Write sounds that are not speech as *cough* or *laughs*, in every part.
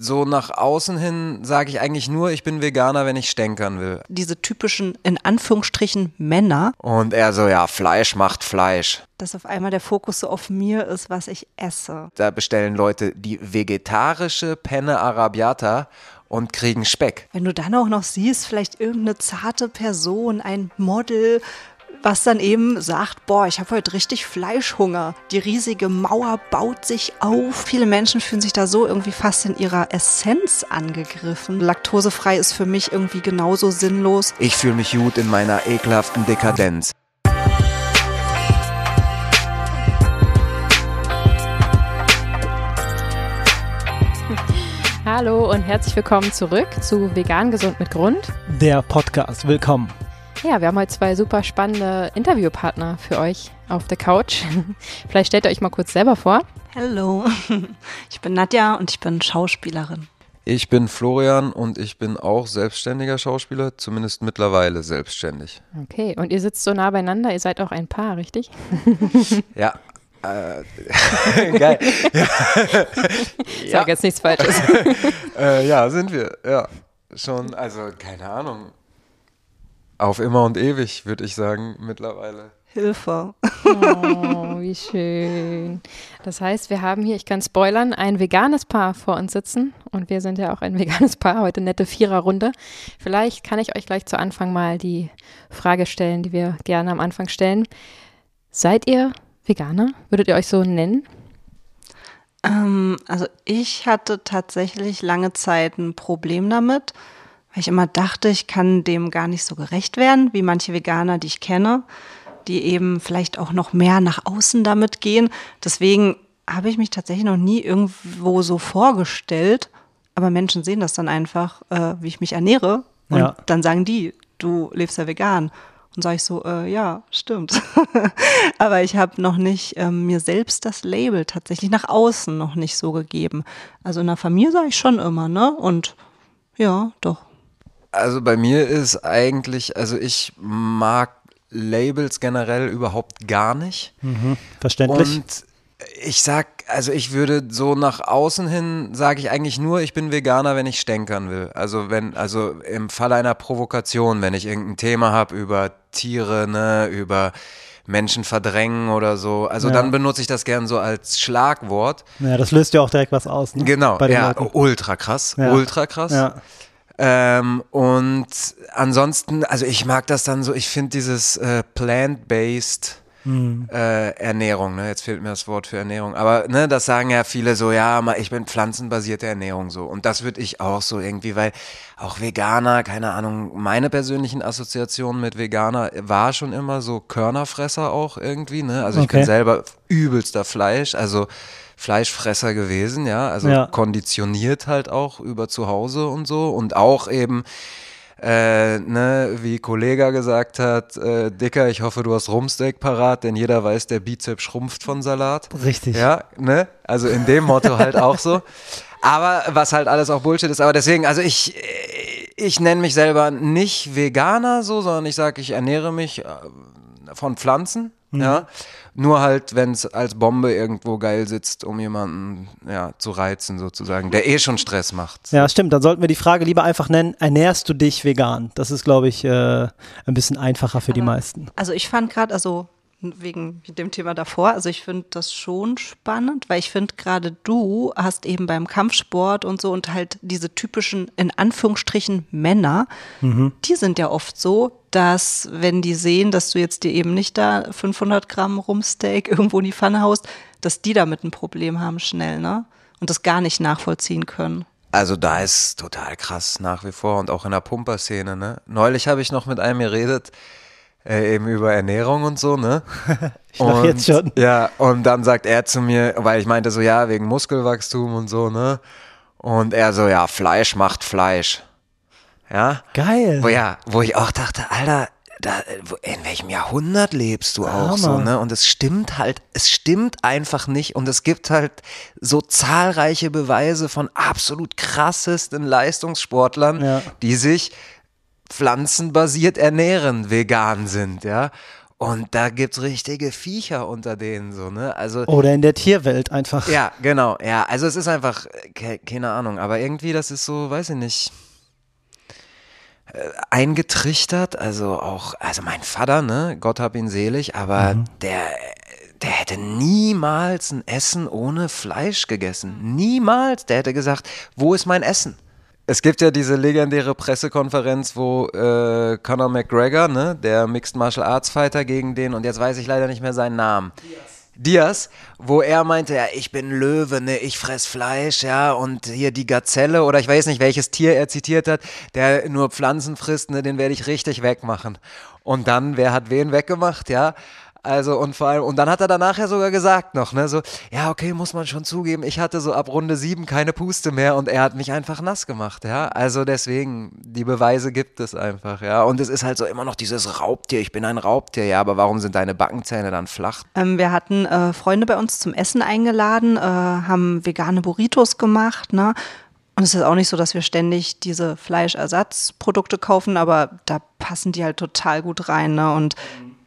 so nach außen hin sage ich eigentlich nur, ich bin Veganer, wenn ich stänkern will. Diese typischen, in Anführungsstrichen, Männer. Und er so, ja, Fleisch macht Fleisch. Dass auf einmal der Fokus so auf mir ist, was ich esse. Da bestellen Leute die vegetarische Penne Arabiata und kriegen Speck. Wenn du dann auch noch siehst, vielleicht irgendeine zarte Person, ein Model, was dann eben sagt, boah, ich habe heute richtig Fleischhunger. Die riesige Mauer baut sich auf. Viele Menschen fühlen sich da so irgendwie fast in ihrer Essenz angegriffen. Laktosefrei ist für mich irgendwie genauso sinnlos. Ich fühle mich gut in meiner ekelhaften Dekadenz. Hallo und herzlich willkommen zurück zu Vegan Gesund mit Grund. Der Podcast. Willkommen. Ja, wir haben heute zwei super spannende Interviewpartner für euch auf der Couch. *laughs* Vielleicht stellt ihr euch mal kurz selber vor. Hallo, *laughs* ich bin Nadja und ich bin Schauspielerin. Ich bin Florian und ich bin auch selbstständiger Schauspieler, zumindest mittlerweile selbstständig. Okay, und ihr sitzt so nah beieinander, ihr seid auch ein Paar, richtig? *laughs* Ja. Äh, geil. Ja. Sag jetzt nichts Falsches. äh, ja, sind wir. Ja, schon, also keine Ahnung. Auf immer und ewig, würde ich sagen, mittlerweile. Hilfe. Oh, wie schön. Das heißt, wir haben hier, ich kann spoilern, ein veganes Paar vor uns sitzen. Und wir sind ja auch ein *laughs* veganes Paar, heute nette Viererrunde. Vielleicht kann ich euch gleich zu Anfang mal die Frage stellen, die wir gerne am Anfang stellen. Seid ihr Veganer? Würdet ihr euch so nennen? Ähm, also ich hatte tatsächlich lange Zeit ein Problem damit, weil ich immer dachte, ich kann dem gar nicht so gerecht werden, wie manche Veganer, die ich kenne, die eben vielleicht auch noch mehr nach außen damit gehen. Deswegen habe ich mich tatsächlich noch nie irgendwo so vorgestellt, aber Menschen sehen das dann einfach, äh, wie ich mich ernähre. Und Ja. dann sagen die, du lebst ja vegan. Und sage ich so, äh, ja, stimmt. *laughs* Aber ich habe noch nicht ähm, mir selbst das Label tatsächlich nach außen noch nicht so gegeben. Also in der Familie sage ich schon immer, ne? Und ja, doch. Also bei mir ist eigentlich, also ich mag Labels generell überhaupt gar nicht. Verständlich. Und ich sag, also ich würde so nach außen hin, sage ich eigentlich nur, ich bin Veganer, wenn ich stänkern will. Also wenn, also im Falle einer Provokation, wenn ich irgendein Thema habe über Tiere, ne, über Menschen verdrängen oder so, also Ja. dann benutze ich das gern so als Schlagwort. ja, das löst ja auch direkt was aus. Ne? Genau, ja, Leuten. ultra krass, Ja. ultra krass. Ja. Ähm, und ansonsten, also ich mag das dann so, ich finde dieses äh, plant-based Hm. äh, Ernährung, ne? Jetzt fehlt mir das Wort für Ernährung. Aber ne, das sagen ja viele so, ja, mal, ich bin pflanzenbasierte Ernährung so. Und das würde ich auch so irgendwie, weil auch Veganer, keine Ahnung, meine persönlichen Assoziationen mit Veganer war schon immer so Körnerfresser auch irgendwie, ne? Also ich Okay. bin selber übelster Fleisch, also Fleischfresser gewesen, ja, also Ja. konditioniert halt auch über zu Hause und so und auch eben äh, ne, wie Kollega gesagt hat, äh, Dicker, ich hoffe, du hast Rumsteak parat, denn jeder weiß, der Bizeps schrumpft von Salat. Richtig. Ja, ne? Also in dem Motto halt auch so. Aber was halt alles auch Bullshit ist. Aber deswegen, also ich, äh, ich nenne mich selber nicht Veganer so, sondern ich sage, ich ernähre mich äh, von Pflanzen. Mhm. Ja. Nur halt, wenn es als Bombe irgendwo geil sitzt, um jemanden ja, zu reizen, sozusagen, der eh schon Stress macht. Ja, stimmt. Dann sollten wir die Frage lieber einfach nennen, ernährst du dich vegan? Das ist, glaube ich, äh, ein bisschen einfacher für die meisten. Also ich fand gerade, also wegen dem Thema davor, also ich finde das schon spannend, weil ich finde gerade du hast eben beim Kampfsport und so und halt diese typischen, in Anführungsstrichen, Männer, die sind ja oft so, dass wenn die sehen, dass du jetzt dir eben nicht da 500 Gramm Rumsteak irgendwo in die Pfanne haust, dass die damit ein Problem haben schnell, ne? Und das gar nicht nachvollziehen können. Also da ist total krass nach wie vor und auch in der Pumper-Szene, ne? Neulich habe ich noch mit einem geredet, äh, eben über Ernährung und so, ne? *laughs* Ich lach jetzt schon. Ja, und dann sagt er zu mir, weil ich meinte so, ja, wegen Muskelwachstum und so, ne? Und er so, ja, Fleisch macht Fleisch. Ja? Geil. Wo, ja, wo ich auch dachte, Alter, da, in welchem Jahrhundert lebst du auch so, Hammer. ne? Und es stimmt halt, es stimmt einfach nicht. Und es gibt halt so zahlreiche Beweise von absolut krassesten Leistungssportlern, Ja. die sich pflanzenbasiert ernähren, vegan sind, ja. Und da gibt's richtige Viecher unter denen, so, ne? Also. Oder in der Tierwelt einfach. Ja, genau, ja. Also es ist einfach, ke keine Ahnung, aber irgendwie, das ist so, weiß ich nicht, eingetrichtert, also auch, also mein Vater, ne, Gott hab ihn selig, aber Mhm. der, der hätte niemals ein Essen ohne Fleisch gegessen. Niemals. Der hätte gesagt, wo ist mein Essen? Es gibt ja diese legendäre Pressekonferenz, wo äh, Conor McGregor, ne, der Mixed Martial Arts Fighter gegen den, und jetzt weiß ich leider nicht mehr seinen Namen. Diaz, wo er meinte, ja, ich bin Löwe, ne, ich fress Fleisch, ja, und hier die Gazelle oder ich weiß nicht, welches Tier er zitiert hat, der nur Pflanzen frisst, ne, den werde ich richtig wegmachen. Und dann, wer hat wen weggemacht, ja? Also und vor allem, und dann hat er danach ja sogar gesagt noch, ne, so, ja, okay, muss man schon zugeben, ich hatte so ab Runde sieben keine Puste mehr und er hat mich einfach nass gemacht, ja. Also deswegen, die Beweise gibt es einfach, ja. Und es ist halt so immer noch dieses Raubtier, ich bin ein Raubtier, ja, aber warum sind deine Backenzähne dann flach? Ähm, wir hatten äh, Freunde bei uns zum Essen eingeladen, äh, haben vegane Burritos gemacht, ne? Und es ist auch nicht so, dass wir ständig diese Fleischersatzprodukte kaufen, aber da passen die halt total gut rein, ne? Und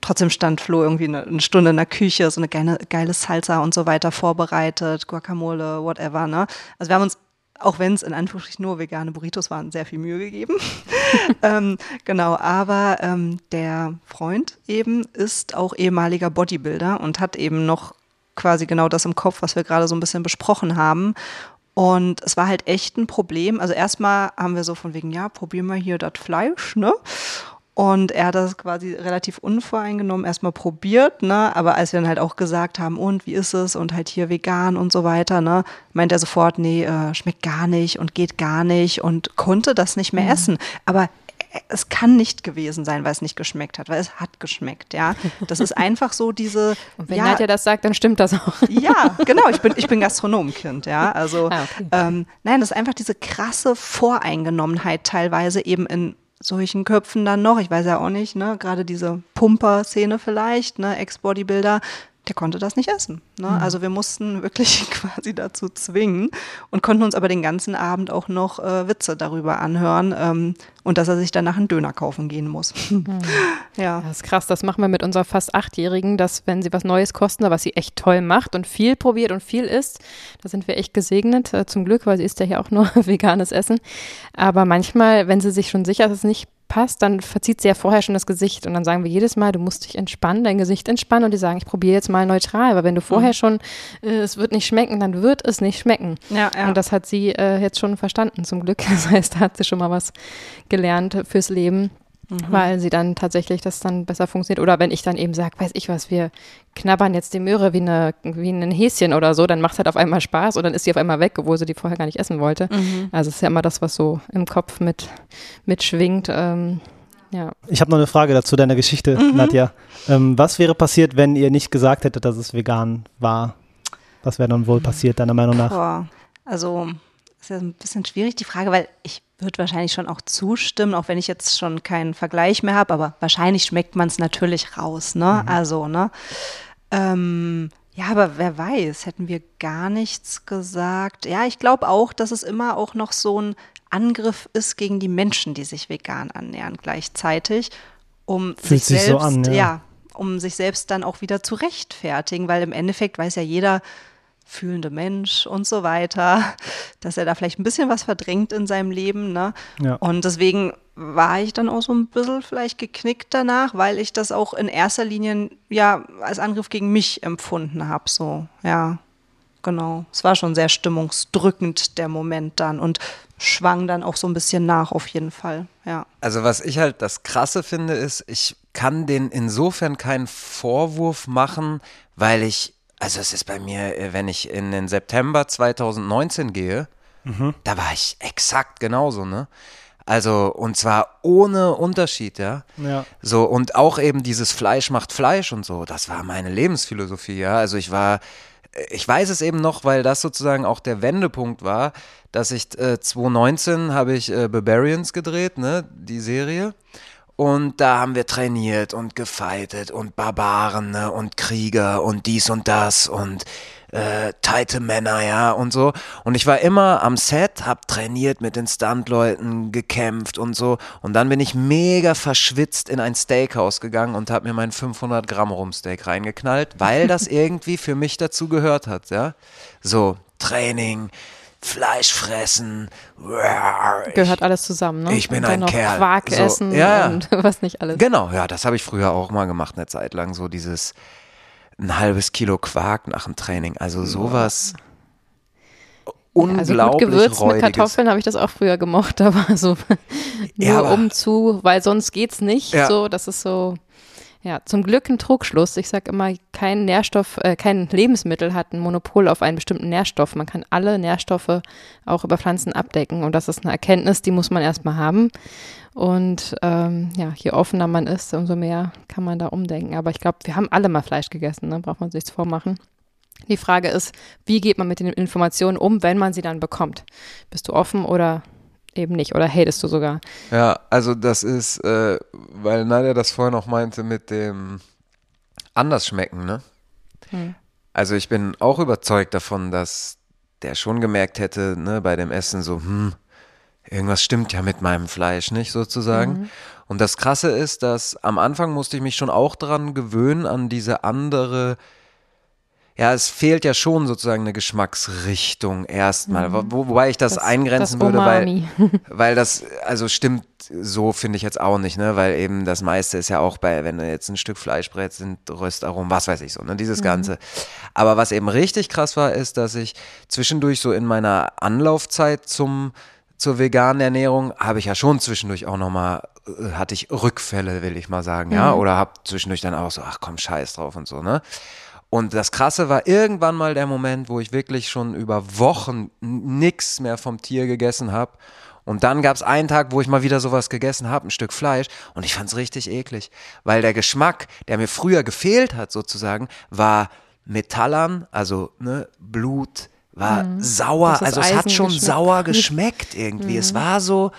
trotzdem stand Flo irgendwie eine, eine Stunde in der Küche, so eine geile, geile Salsa und so weiter vorbereitet, Guacamole, whatever, ne? Also wir haben uns auch wenn es in Anführungsstrichen nur vegane Burritos waren, sehr viel Mühe gegeben. *laughs* ähm, genau, aber ähm, der Freund eben ist auch ehemaliger Bodybuilder und hat eben noch quasi genau das im Kopf, was wir gerade so ein bisschen besprochen haben. Und es war halt echt ein Problem. Also erstmal haben wir so von wegen, ja, probier mal hier das Fleisch, ne? Und er hat das quasi relativ unvoreingenommen erstmal probiert, ne? Aber als wir dann halt auch gesagt haben, und wie ist es? Und halt hier vegan und so weiter, ne? Meint er sofort, nee, äh, schmeckt gar nicht und geht gar nicht und konnte das nicht mehr essen. Aber es kann nicht gewesen sein, weil es nicht geschmeckt hat, weil es hat geschmeckt, ja. Das ist einfach so diese. *laughs* Und wenn ja, Nadja das sagt, dann stimmt das auch. *laughs* ja, genau. Ich bin, ich bin *laughs* Gastronomkind, ja. Also, Ah, okay. ähm, nein, das ist einfach diese krasse Voreingenommenheit teilweise eben in solchen Köpfen dann noch. Ich weiß ja auch nicht, ne, gerade diese Pumper-Szene vielleicht, ne, Ex-Bodybuilder, der konnte das nicht essen. Ne? Also wir mussten wirklich *laughs* quasi dazu zwingen und konnten uns aber den ganzen Abend auch noch äh, Witze darüber anhören ähm, und dass er sich danach einen Döner kaufen gehen muss. *laughs* ja. Das ist krass, das machen wir mit unserer fast Achtjährigen, dass wenn sie was Neues kosten, was sie echt toll macht und viel probiert und viel isst, da sind wir echt gesegnet, äh, zum Glück, weil sie isst ja hier auch nur *laughs* veganes Essen. Aber manchmal, wenn sie sich schon sicher ist, dass es nicht passt, dann verzieht sie ja vorher schon das Gesicht und dann sagen wir jedes Mal, du musst dich entspannen, dein Gesicht entspannen und die sagen, ich probiere jetzt mal neutral, weil wenn du vorher schon, äh, es wird nicht schmecken, dann wird es nicht schmecken. Ja, ja. Und das hat sie äh, jetzt schon verstanden, zum Glück. *laughs* Das heißt, da hat sie schon mal was gelernt fürs Leben, weil sie dann tatsächlich das dann besser funktioniert. Oder wenn ich dann eben sage, weiß ich was, wir knabbern jetzt die Möhre wie, eine, wie ein Häschen oder so, dann macht es halt auf einmal Spaß und dann ist sie auf einmal weg, obwohl sie die vorher gar nicht essen wollte. Also es ist ja immer das, was so im Kopf mit mitschwingt. Ähm, ja. Ich habe noch eine Frage dazu deiner Geschichte, Nadja. Ähm, was wäre passiert, wenn ihr nicht gesagt hättet, dass es vegan war? Was wäre dann wohl passiert, deiner Meinung nach? Boah, also ist ja ein bisschen schwierig die Frage, weil ich würde wahrscheinlich schon auch zustimmen, auch wenn ich jetzt schon keinen Vergleich mehr habe, aber wahrscheinlich schmeckt man es natürlich raus, ne? Also, ne? Ähm, ja, aber wer weiß, hätten wir gar nichts gesagt. Ja, ich glaube auch, dass es immer auch noch so ein Angriff ist gegen die Menschen, die sich vegan annähern gleichzeitig, um Fühlt sich sich so selbst, an, ja. ja, um sich selbst dann auch wieder zu rechtfertigen, weil im Endeffekt weiß ja jeder fühlende Mensch und so weiter, *laughs* dass er da vielleicht ein bisschen was verdrängt in seinem Leben, ne? Ja. Und deswegen war ich dann auch so ein bisschen vielleicht geknickt danach, weil ich das auch in erster Linie ja als Angriff gegen mich empfunden habe, so, ja. Genau. Es war schon sehr stimmungsdrückend, der Moment dann und schwang dann auch so ein bisschen nach, auf jeden Fall, ja. Also was ich halt das Krasse finde, ist, ich kann den insofern keinen Vorwurf machen, weil ich, also es ist bei mir, äh, wenn ich in den September 2019 gehe, da war ich exakt genauso, ne? Also, und zwar ohne Unterschied, ja. Ja. So, und auch eben dieses Fleisch macht Fleisch und so, das war meine Lebensphilosophie, ja. Also ich war, ich weiß es eben noch, weil das sozusagen auch der Wendepunkt war, dass ich äh, 2019 habe ich äh, Barbarians gedreht, ne, die Serie. Und da haben wir trainiert und gefeitet und Barbaren ne, und Krieger und dies und das und äh, tighte Männer, ja, und so. Und ich war immer am Set, hab trainiert mit den Stuntleuten, gekämpft und so. Und dann bin ich mega verschwitzt in ein Steakhouse gegangen und hab mir mein 500 Gramm Rumsteak reingeknallt, weil das *laughs* irgendwie für mich dazu gehört hat, ja. So, Training, Fleisch fressen. Gehört alles zusammen, ne? Ich bin ein Kerl. Quark So, essen ja, ja. und *laughs* was nicht alles. Genau, ja, das habe ich früher auch mal gemacht, eine Zeit lang. So dieses ein halbes Kilo Quark nach dem Training. Also sowas also gut unglaublich gewürzt mit räudiges. Kartoffeln habe ich das auch früher gemocht, *laughs* aber so nur Ja, aber- um zu, weil sonst geht's nicht. Ja. So, das ist so. Ja, zum Glück ein Trugschluss. Ich sage immer, kein Nährstoff, äh, kein Lebensmittel hat ein Monopol auf einen bestimmten Nährstoff. Man kann alle Nährstoffe auch über Pflanzen abdecken. Und das ist eine Erkenntnis, die muss man erstmal haben. Und ähm, ja, je offener man ist, umso mehr kann man da umdenken. Aber ich glaube, wir haben alle mal Fleisch gegessen, ne? braucht man sich vormachen. Die Frage ist, wie geht man mit den Informationen um, wenn man sie dann bekommt? Bist du offen oder eben nicht? Oder hatest du sogar? Ja, also das ist, äh, weil Nadja das vorhin auch meinte mit dem anders schmecken, ne? Hm. Also ich bin auch überzeugt davon, dass der schon gemerkt hätte, ne, bei dem Essen so, hm, irgendwas stimmt ja mit meinem Fleisch nicht sozusagen. Und das Krasse ist, dass am Anfang musste ich mich schon auch dran gewöhnen, an diese andere, ja, es fehlt ja schon sozusagen eine Geschmacksrichtung erstmal, wo, wobei ich das, eingrenzen das würde, weil, *laughs* weil das, also stimmt so finde ich jetzt auch nicht, ne, weil eben das meiste ist ja auch bei, wenn du jetzt ein Stück Fleisch brätst, sind Röstaromen, was weiß ich so, ne, dieses Ganze. Aber was eben richtig krass war, ist, dass ich zwischendurch so in meiner Anlaufzeit zum zur veganen Ernährung habe ich ja schon zwischendurch auch nochmal, äh, hatte ich Rückfälle, will ich mal sagen, ja, oder habe zwischendurch dann auch so, ach komm, scheiß drauf und so, ne. Und das Krasse war irgendwann mal der Moment, wo ich wirklich schon über Wochen n- nix mehr vom Tier gegessen habe. Und dann gab es einen Tag, wo ich mal wieder sowas gegessen habe, ein Stück Fleisch, und ich fand es richtig eklig, weil der Geschmack, der mir früher gefehlt hat sozusagen, war Metallern, also ne, Blut, war sauer, Das ist also es hat schon sauer geschmeckt irgendwie. Es war so,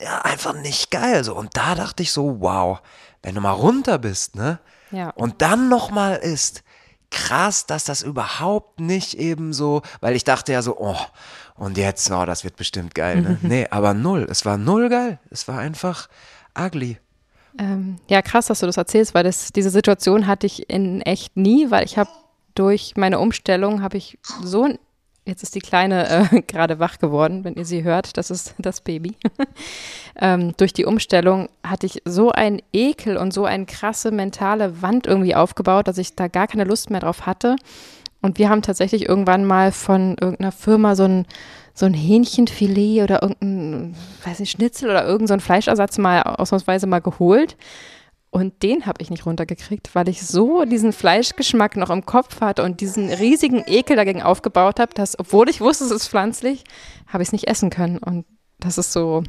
ja, einfach nicht geil. So. Und da dachte ich so, wow, wenn du mal runter bist, ne? Ja. Und dann nochmal isst, krass, dass das überhaupt nicht eben so, weil ich dachte ja so, oh, und jetzt, oh, das wird bestimmt geil, ne? *laughs* Nee, aber null. Es war null geil. Es war einfach ugly. Ähm, ja, krass, dass du das erzählst, weil das, diese Situation hatte ich in echt nie, weil ich habe durch meine Umstellung habe ich so ein Jetzt ist die Kleine äh, *laughs* gerade wach geworden, wenn ihr sie hört. Das ist das Baby. *laughs* ähm, durch die Umstellung hatte ich so einen Ekel und so eine krasse mentale Wand irgendwie aufgebaut, dass ich da gar keine Lust mehr drauf hatte. Und wir haben tatsächlich irgendwann mal von irgendeiner Firma so ein, so ein Hähnchenfilet oder irgendein, weiß nicht, Schnitzel oder irgendein so Fleischersatz mal ausnahmsweise mal geholt. Und den habe ich nicht runtergekriegt, weil ich so diesen Fleischgeschmack noch im Kopf hatte und diesen riesigen Ekel dagegen aufgebaut habe, dass, obwohl ich wusste, es ist pflanzlich, habe ich es nicht essen können. Und das ist so,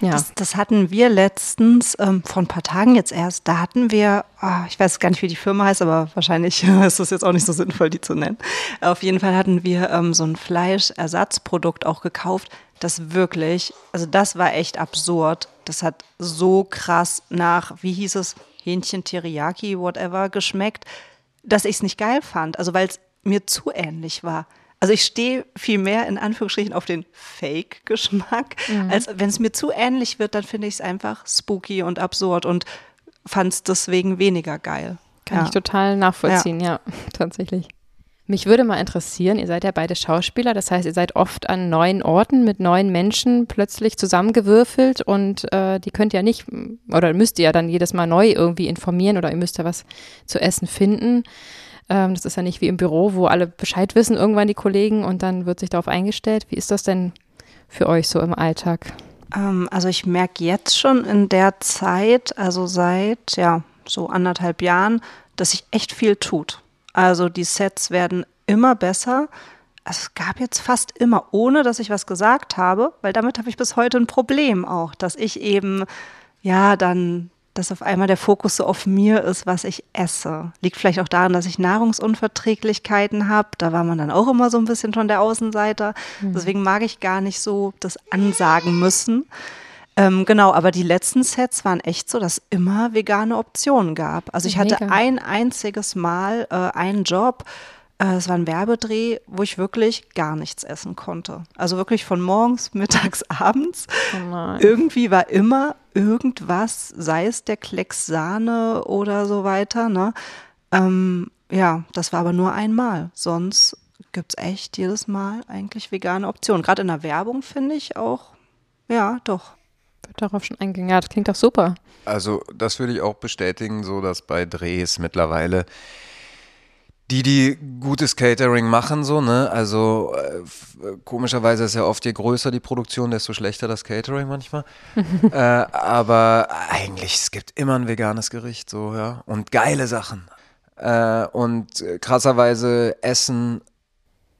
ja. Das, das hatten wir letztens, ähm, vor ein paar Tagen jetzt erst, da hatten wir, ah, ich weiß gar nicht, wie die Firma heißt, aber wahrscheinlich *laughs* ist es jetzt auch nicht so sinnvoll, die zu nennen. Auf jeden Fall hatten wir ähm, so ein Fleischersatzprodukt auch gekauft, das wirklich, also das war echt absurd. Das hat so krass nach, wie hieß es, Hähnchen Teriyaki, whatever, geschmeckt, dass ich es nicht geil fand. Also weil es mir zu ähnlich war. Also ich stehe viel mehr in Anführungsstrichen auf den Fake-Geschmack, als wenn es mir zu ähnlich wird, dann finde ich es einfach spooky und absurd und fand es deswegen weniger geil. Kann ja. ich total nachvollziehen, ja. *laughs* tatsächlich. Mich würde mal interessieren, ihr seid ja beide Schauspieler, das heißt, ihr seid oft an neuen Orten mit neuen Menschen plötzlich zusammengewürfelt und äh, die könnt ja nicht, oder müsst ihr ja dann jedes Mal neu irgendwie informieren oder ihr müsst ja was zu essen finden. Ähm, das ist ja nicht wie im Büro, wo alle Bescheid wissen, irgendwann die Kollegen und dann wird sich darauf eingestellt. Wie ist das denn für euch so im Alltag? Ähm, also ich merke jetzt schon in der Zeit, also seit ja so anderthalb Jahren, dass sich echt viel tut. Also die Sets werden immer besser. Also es gab jetzt fast immer, ohne dass ich was gesagt habe, weil damit habe ich bis heute ein Problem auch, dass ich eben ja dann dass auf einmal der Fokus so auf mir ist, was ich esse. Liegt vielleicht auch daran, dass ich Nahrungsunverträglichkeiten habe. Da war man dann auch immer so ein bisschen schon der Außenseiter. Deswegen mag ich gar nicht so das ansagen müssen. Ähm, genau, aber die letzten Sets waren echt so, dass immer vegane Optionen gab. Also ich hatte Mega. ein einziges Mal äh, einen Job, es war ein Werbedreh, wo ich wirklich gar nichts essen konnte. Also wirklich von morgens, *laughs* mittags, abends. Oh Irgendwie war immer irgendwas, sei es der Klecks Sahne oder so weiter. Ne? Ähm, ja, das war aber nur einmal. Sonst gibt es echt jedes Mal eigentlich vegane Optionen. Gerade in der Werbung finde ich auch, ja, doch. Wird darauf schon eingegangen. Ja, das klingt doch super. Also das würde ich auch bestätigen, so dass bei Drehs mittlerweile die, die gutes Catering machen, so, ne? Also äh, komischerweise ist ja oft je größer die Produktion, desto schlechter das Catering manchmal. *laughs* äh, aber eigentlich, es gibt immer ein veganes Gericht, so, ja. Und geile Sachen. Äh, und krasserweise essen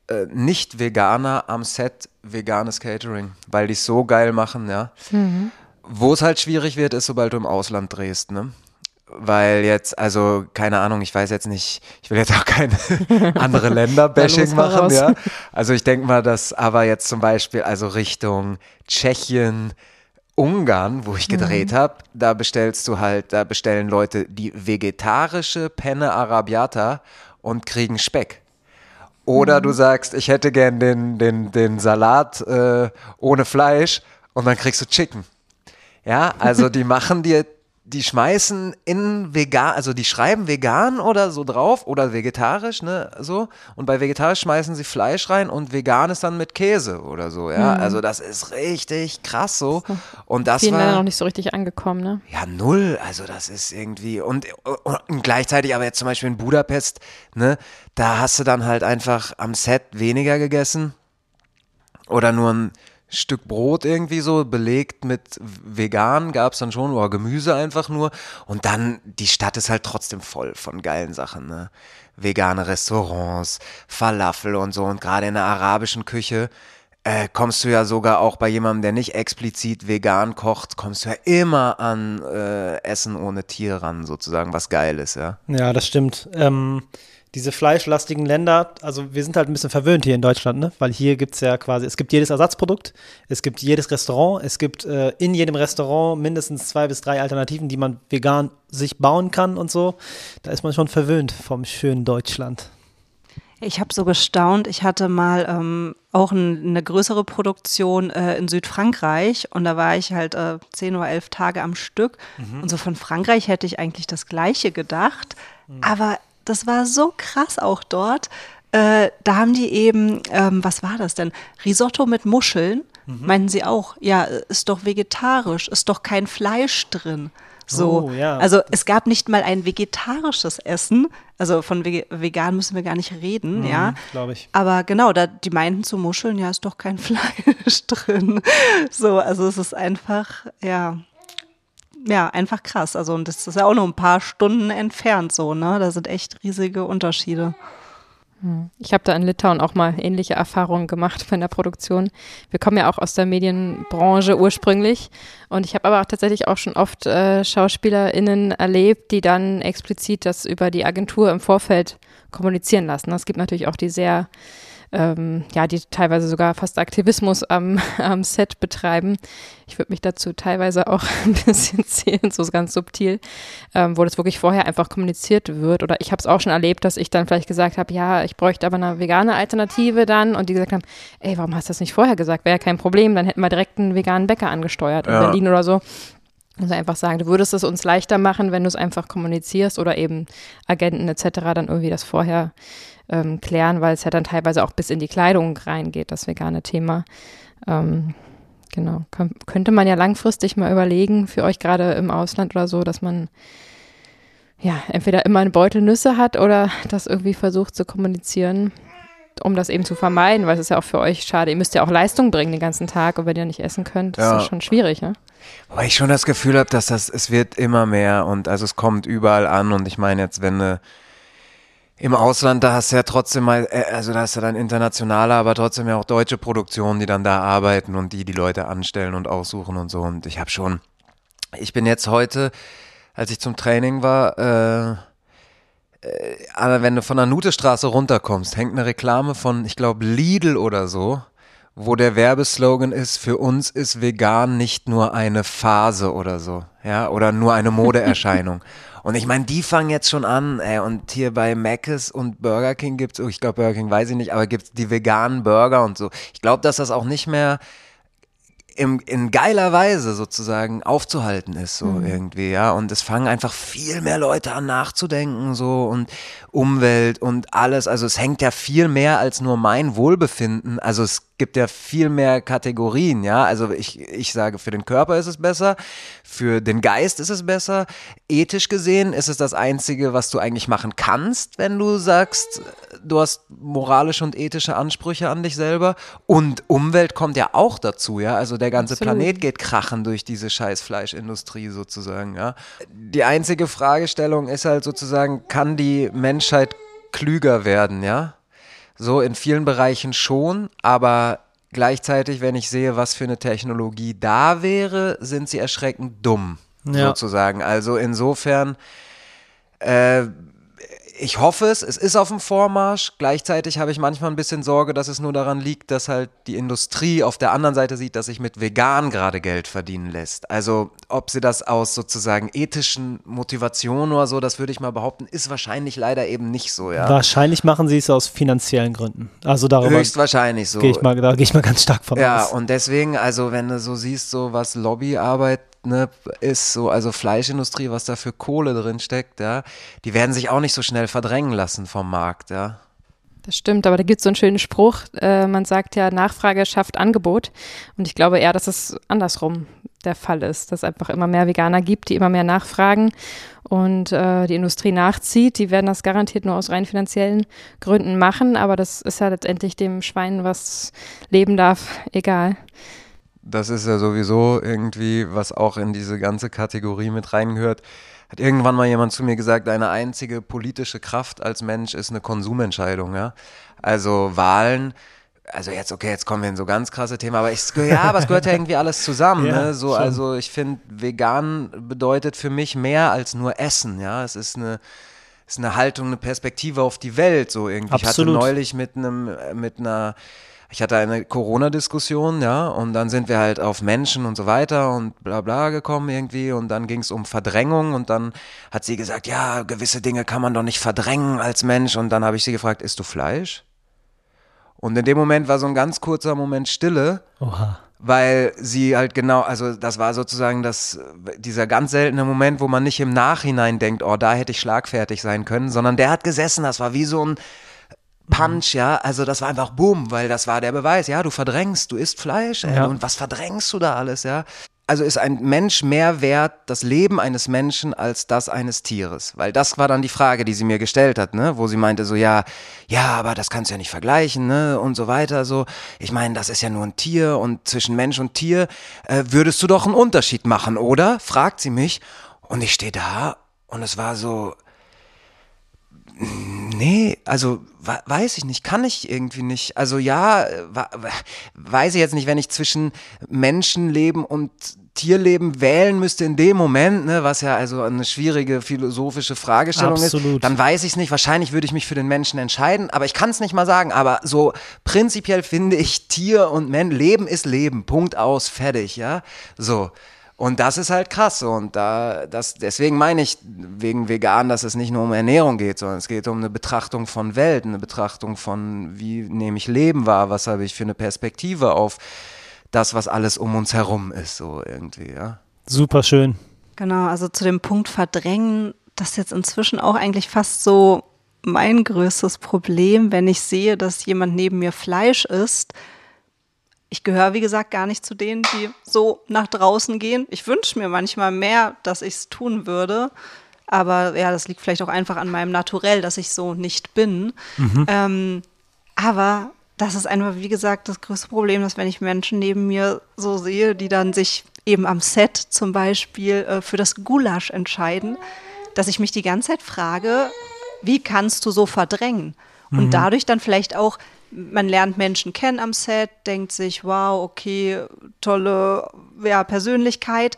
äh, Nicht-Veganer am Set veganes Catering, weil die es so geil machen, ja. Mhm. Wo es halt schwierig wird, ist, sobald du im Ausland drehst, ne? Weil jetzt, also keine Ahnung, ich weiß jetzt nicht, ich will jetzt auch keine *laughs* andere Länder-Bashing machen, ja. Also ich denke mal, dass aber jetzt zum Beispiel, also Richtung Tschechien, Ungarn, wo ich gedreht habe, da bestellst du halt, da bestellen Leute die vegetarische Penne Arabiata und kriegen Speck. Oder du sagst, ich hätte gern den, den, den Salat äh, ohne Fleisch und dann kriegst du Chicken. Ja, also die *laughs* machen dir, die schmeißen in vegan, also die schreiben vegan oder so drauf oder vegetarisch, ne, so. Und bei vegetarisch schmeißen sie Fleisch rein und vegan ist dann mit Käse oder so, ja. Also das ist richtig krass so. Und das Vielen leider noch war, nicht so richtig angekommen, ne? ja, null. Also das ist irgendwie und, und gleichzeitig aber jetzt zum Beispiel in Budapest, ne, da hast du dann halt einfach am Set weniger gegessen oder nur ein Stück Brot irgendwie so belegt mit vegan gab es dann schon oder Gemüse einfach nur und dann die Stadt ist halt trotzdem voll von geilen Sachen, ne? Vegane Restaurants, Falafel und so und gerade in der arabischen Küche äh, kommst du ja sogar auch bei jemandem, der nicht explizit vegan kocht, kommst du ja immer an äh, Essen ohne Tier ran, sozusagen, was geil ist, ja. Ja, das stimmt. Ähm, diese fleischlastigen Länder, also wir sind halt ein bisschen verwöhnt hier in Deutschland, ne? Weil hier gibt es ja quasi, es gibt jedes Ersatzprodukt, es gibt jedes Restaurant, es gibt äh, in jedem Restaurant mindestens zwei bis drei Alternativen, die man vegan sich bauen kann und so. Da ist man schon verwöhnt vom schönen Deutschland. Ich habe so gestaunt. Ich hatte mal ähm, auch ein, eine größere Produktion äh, in Südfrankreich und da war ich halt äh, zehn oder elf Tage am Stück. Und so von Frankreich hätte ich eigentlich das Gleiche gedacht. Aber das war so krass auch dort. Äh, da haben die eben, ähm, was war das denn? Risotto mit Muscheln. Meinten sie auch, ja, ist doch vegetarisch, ist doch kein Fleisch drin. So, Oh, ja. also es gab nicht mal ein vegetarisches Essen. Also von vegan müssen wir gar nicht reden, ja. Glaube ich. Aber genau, da, die meinten zu Muscheln, ja, ist doch kein *laughs* Fleisch drin. So, also es ist einfach, ja, ja, einfach krass. Also und das ist ja auch nur ein paar Stunden entfernt so, ne? Da sind echt riesige Unterschiede. Ich habe da in Litauen auch mal ähnliche Erfahrungen gemacht bei der Produktion. Wir kommen ja auch aus der Medienbranche ursprünglich und ich habe aber auch tatsächlich auch schon oft äh, SchauspielerInnen erlebt, die dann explizit das über die Agentur im Vorfeld kommunizieren lassen. Es gibt natürlich auch die sehr ähm, ja, die teilweise sogar fast Aktivismus am, *laughs* am Set betreiben. Ich würde mich dazu teilweise auch *laughs* ein bisschen zählen, so ganz subtil, ähm, wo das wirklich vorher einfach kommuniziert wird. Oder ich habe es auch schon erlebt, dass ich dann vielleicht gesagt habe, ja, ich bräuchte aber eine vegane Alternative dann und die gesagt haben, ey, warum hast du das nicht vorher gesagt? Wäre ja kein Problem, dann hätten wir direkt einen veganen Bäcker angesteuert in Ja. Berlin oder so. Also einfach sagen, du würdest es uns leichter machen, wenn du es einfach kommunizierst oder eben Agenten etc. dann irgendwie das vorher ähm, klären, weil es ja dann teilweise auch bis in die Kleidung reingeht, das vegane Thema. Ähm, genau. Kön könnte man ja langfristig mal überlegen, für euch gerade im Ausland oder so, dass man ja entweder immer einen Beutel Nüsse hat oder das irgendwie versucht zu kommunizieren, um das eben zu vermeiden, weil es ist ja auch für euch schade. Ihr müsst ja auch Leistung bringen den ganzen Tag und wenn ihr nicht essen könnt, das Ja. ist schon schwierig, ne? Wobei ich schon das Gefühl habe, dass das, es wird immer mehr und also es kommt überall an und ich meine jetzt, wenn du im Ausland, da hast du ja trotzdem mal, äh, also da hast du dann internationale, aber trotzdem ja auch deutsche Produktionen, die dann da arbeiten und die die Leute anstellen und aussuchen und so und ich habe schon, ich bin jetzt heute, als ich zum Training war, äh, äh, aber wenn du von der Nutestraße runterkommst, hängt eine Reklame von, ich glaube, Lidl oder so, wo der Werbeslogan ist, für uns ist vegan nicht nur eine Phase oder so, ja, oder nur eine *laughs* Modeerscheinung. Und ich meine, die fangen jetzt schon an, ey, und hier bei Mc's und Burger King gibt's, oh, ich glaube Burger King weiß ich nicht, aber gibt's die veganen Burger und so. Ich glaube, dass das auch nicht mehr im, in geiler Weise sozusagen aufzuhalten ist, so Mhm. irgendwie, ja. Und es fangen einfach viel mehr Leute an nachzudenken, so und Umwelt und alles. Also es hängt ja viel mehr als nur mein Wohlbefinden. Also es gibt ja viel mehr Kategorien, ja. Also ich, ich sage, für den Körper ist es besser, für den Geist ist es besser. Ethisch gesehen ist es das Einzige, was du eigentlich machen kannst, wenn du sagst, du hast moralische und ethische Ansprüche an dich selber. Und Umwelt kommt ja auch dazu, ja. Also der ganze Absolut. Planet geht krachen durch diese scheiß Fleischindustrie sozusagen, ja. Die einzige Fragestellung ist halt sozusagen, kann die Menschheit klüger werden, ja? So in vielen Bereichen schon, aber gleichzeitig, wenn ich sehe, was für eine Technologie da wäre, sind sie erschreckend dumm, Ja. sozusagen. Also insofern, äh, ich hoffe es, es ist auf dem Vormarsch. Gleichzeitig habe ich manchmal ein bisschen Sorge, dass es nur daran liegt, dass halt die Industrie auf der anderen Seite sieht, dass sich mit vegan gerade Geld verdienen lässt. Also ob sie das aus sozusagen ethischen Motivationen oder so, das würde ich mal behaupten, ist wahrscheinlich leider eben nicht so, ja. Wahrscheinlich machen sie es aus finanziellen Gründen. Also darüber Höchstwahrscheinlich so. gehe ich mal, da gehe ich mal ganz stark von Ja, aus. und deswegen, also wenn du so siehst, so was Lobbyarbeit ne, ist, so, also Fleischindustrie, was da für Kohle drin steckt, ja, die werden sich auch nicht so schnell verdrängen lassen vom Markt, ja. Das stimmt, aber da gibt es so einen schönen Spruch. Äh, man sagt ja, Nachfrage schafft Angebot. Und ich glaube eher, dass es andersrum der Fall ist, dass es einfach immer mehr Veganer gibt, die immer mehr nachfragen und äh, die Industrie nachzieht. Die werden das garantiert nur aus rein finanziellen Gründen machen, aber das ist ja letztendlich dem Schwein, was leben darf, egal. Das ist ja sowieso irgendwie, was auch in diese ganze Kategorie mit reingehört. Hat irgendwann mal jemand zu mir gesagt, deine einzige politische Kraft als Mensch ist eine Konsumentscheidung, ja. Also Wahlen, also jetzt, okay, jetzt kommen wir in so ganz krasse Themen, aber ich, ja, aber es gehört ja irgendwie alles zusammen, *laughs* Ja, ne? So, schon. also ich finde, vegan bedeutet für mich mehr als nur Essen, ja. Es ist eine, ist eine Haltung, eine Perspektive auf die Welt, so irgendwie. Absolut. Ich hatte neulich mit einem, mit einer, ich hatte eine Corona-Diskussion, ja, und dann sind wir halt auf Menschen und so weiter und bla bla gekommen irgendwie und dann ging es um Verdrängung und dann hat sie gesagt, ja, gewisse Dinge kann man doch nicht verdrängen als Mensch und dann habe ich sie gefragt, isst du Fleisch? Und in dem Moment war so ein ganz kurzer Moment Stille, Oha. weil sie halt genau, also das war sozusagen das, dieser ganz seltene Moment, wo man nicht im Nachhinein denkt, oh, da hätte ich schlagfertig sein können, sondern der hat gesessen, das war wie so ein Punch, ja, also das war einfach Boom, weil das war der Beweis, ja, du verdrängst, du isst Fleisch, ey, Ja. und was verdrängst du da alles, ja? Also ist ein Mensch mehr wert, das Leben eines Menschen, als das eines Tieres? Weil das war dann die Frage, die sie mir gestellt hat, ne? Wo sie meinte so, ja, ja, aber das kannst du ja nicht vergleichen, ne? Und so weiter, so. Ich meine, das ist ja nur ein Tier und zwischen Mensch und Tier äh, würdest du doch einen Unterschied machen, oder? Fragt sie mich. Und ich stehe da und es war so, Nee, also weiß ich nicht, kann ich irgendwie nicht. Also ja, weiß ich jetzt nicht, wenn ich zwischen Menschenleben und Tierleben wählen müsste in dem Moment, ne, was ja also eine schwierige philosophische Fragestellung ist, Absolut. dann weiß ich es nicht. Wahrscheinlich würde ich mich für den Menschen entscheiden, aber ich kann es nicht mal sagen. Aber so prinzipiell finde ich Tier und Men Leben ist Leben. Punkt aus, fertig, ja. So. Und das ist halt krass. Und da, das, deswegen meine ich wegen vegan, dass es nicht nur um Ernährung geht, sondern es geht um eine Betrachtung von Welt, eine Betrachtung von, wie nehme ich Leben wahr, was habe ich für eine Perspektive auf das, was alles um uns herum ist, so irgendwie, ja. Super schön. Genau, also zu dem Punkt Verdrängen, das ist jetzt inzwischen auch eigentlich fast so mein größtes Problem, wenn ich sehe, dass jemand neben mir Fleisch isst. Ich gehöre, wie gesagt, gar nicht zu denen, die so nach draußen gehen. Ich wünsche mir manchmal mehr, dass ich es tun würde. Aber ja, das liegt vielleicht auch einfach an meinem Naturell, dass ich so nicht bin. Ähm, aber das ist einfach, wie gesagt, das größte Problem, dass wenn ich Menschen neben mir so sehe, die dann sich eben am Set zum Beispiel äh, für das Gulasch entscheiden, dass ich mich die ganze Zeit frage, wie kannst du so verdrängen? Und dadurch dann vielleicht auch, man lernt Menschen kennen am Set, denkt sich, wow, okay, tolle ja, Persönlichkeit.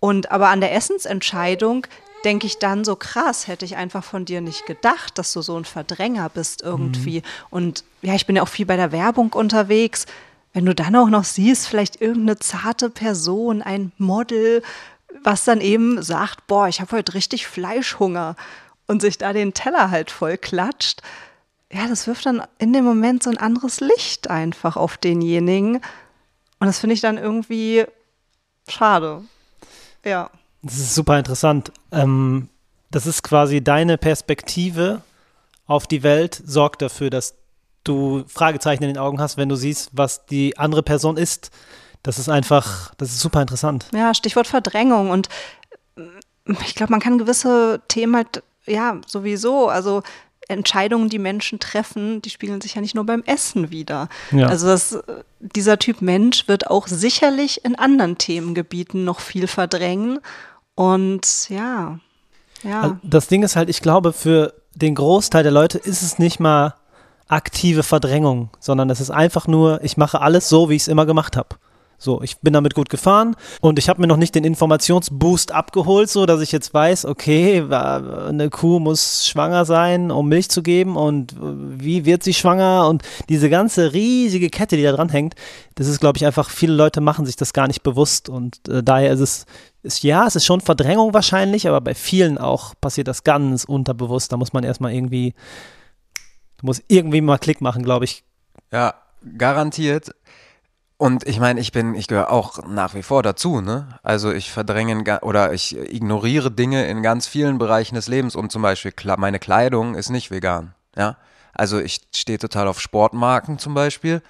Und aber an der Essensentscheidung denke ich dann so krass, hätte ich einfach von dir nicht gedacht, dass du so ein Verdränger bist irgendwie. Und ja, ich bin ja auch viel bei der Werbung unterwegs. Wenn du dann auch noch siehst, vielleicht irgendeine zarte Person, ein Model, was dann eben sagt, boah, ich habe heute richtig Fleischhunger und sich da den Teller halt voll klatscht. Ja, das wirft dann in dem Moment so ein anderes Licht einfach auf denjenigen. Und das finde ich dann irgendwie schade. Ja. Das ist super interessant. Ähm, das ist quasi deine Perspektive auf die Welt, sorgt dafür, dass du Fragezeichen in den Augen hast, wenn du siehst, was die andere Person ist. Das ist einfach, das ist super interessant. Ja, Stichwort Verdrängung. Und ich glaube, man kann gewisse Themen halt, ja, sowieso, also Entscheidungen, die Menschen treffen, die spiegeln sich ja nicht nur beim Essen wieder. Ja. Also das, dieser Typ Mensch wird auch sicherlich in anderen Themengebieten noch viel verdrängen. Und ja, ja. Also das Ding ist halt, ich glaube, für den Großteil der Leute ist es nicht mal aktive Verdrängung, sondern es ist einfach nur, ich mache alles so, wie ich es immer gemacht habe. So, ich bin damit gut gefahren und ich habe mir noch nicht den Informationsboost abgeholt, so dass ich jetzt weiß, okay, eine Kuh muss schwanger sein, um Milch zu geben und wie wird sie schwanger und diese ganze riesige Kette, die da dran hängt, das ist, glaube ich, einfach, viele Leute machen sich das gar nicht bewusst und äh, daher ist es, ist, ja, es ist schon Verdrängung wahrscheinlich, aber bei vielen auch passiert das ganz unterbewusst. Da muss man erstmal irgendwie, muss irgendwie mal Klick machen, glaube ich. Ja, garantiert. Und ich meine, ich bin, ich gehöre auch nach wie vor dazu, ne? Also ich verdränge oder ich ignoriere Dinge in ganz vielen Bereichen des Lebens und zum Beispiel meine Kleidung ist nicht vegan, ja? Also ich stehe total auf Sportmarken zum Beispiel,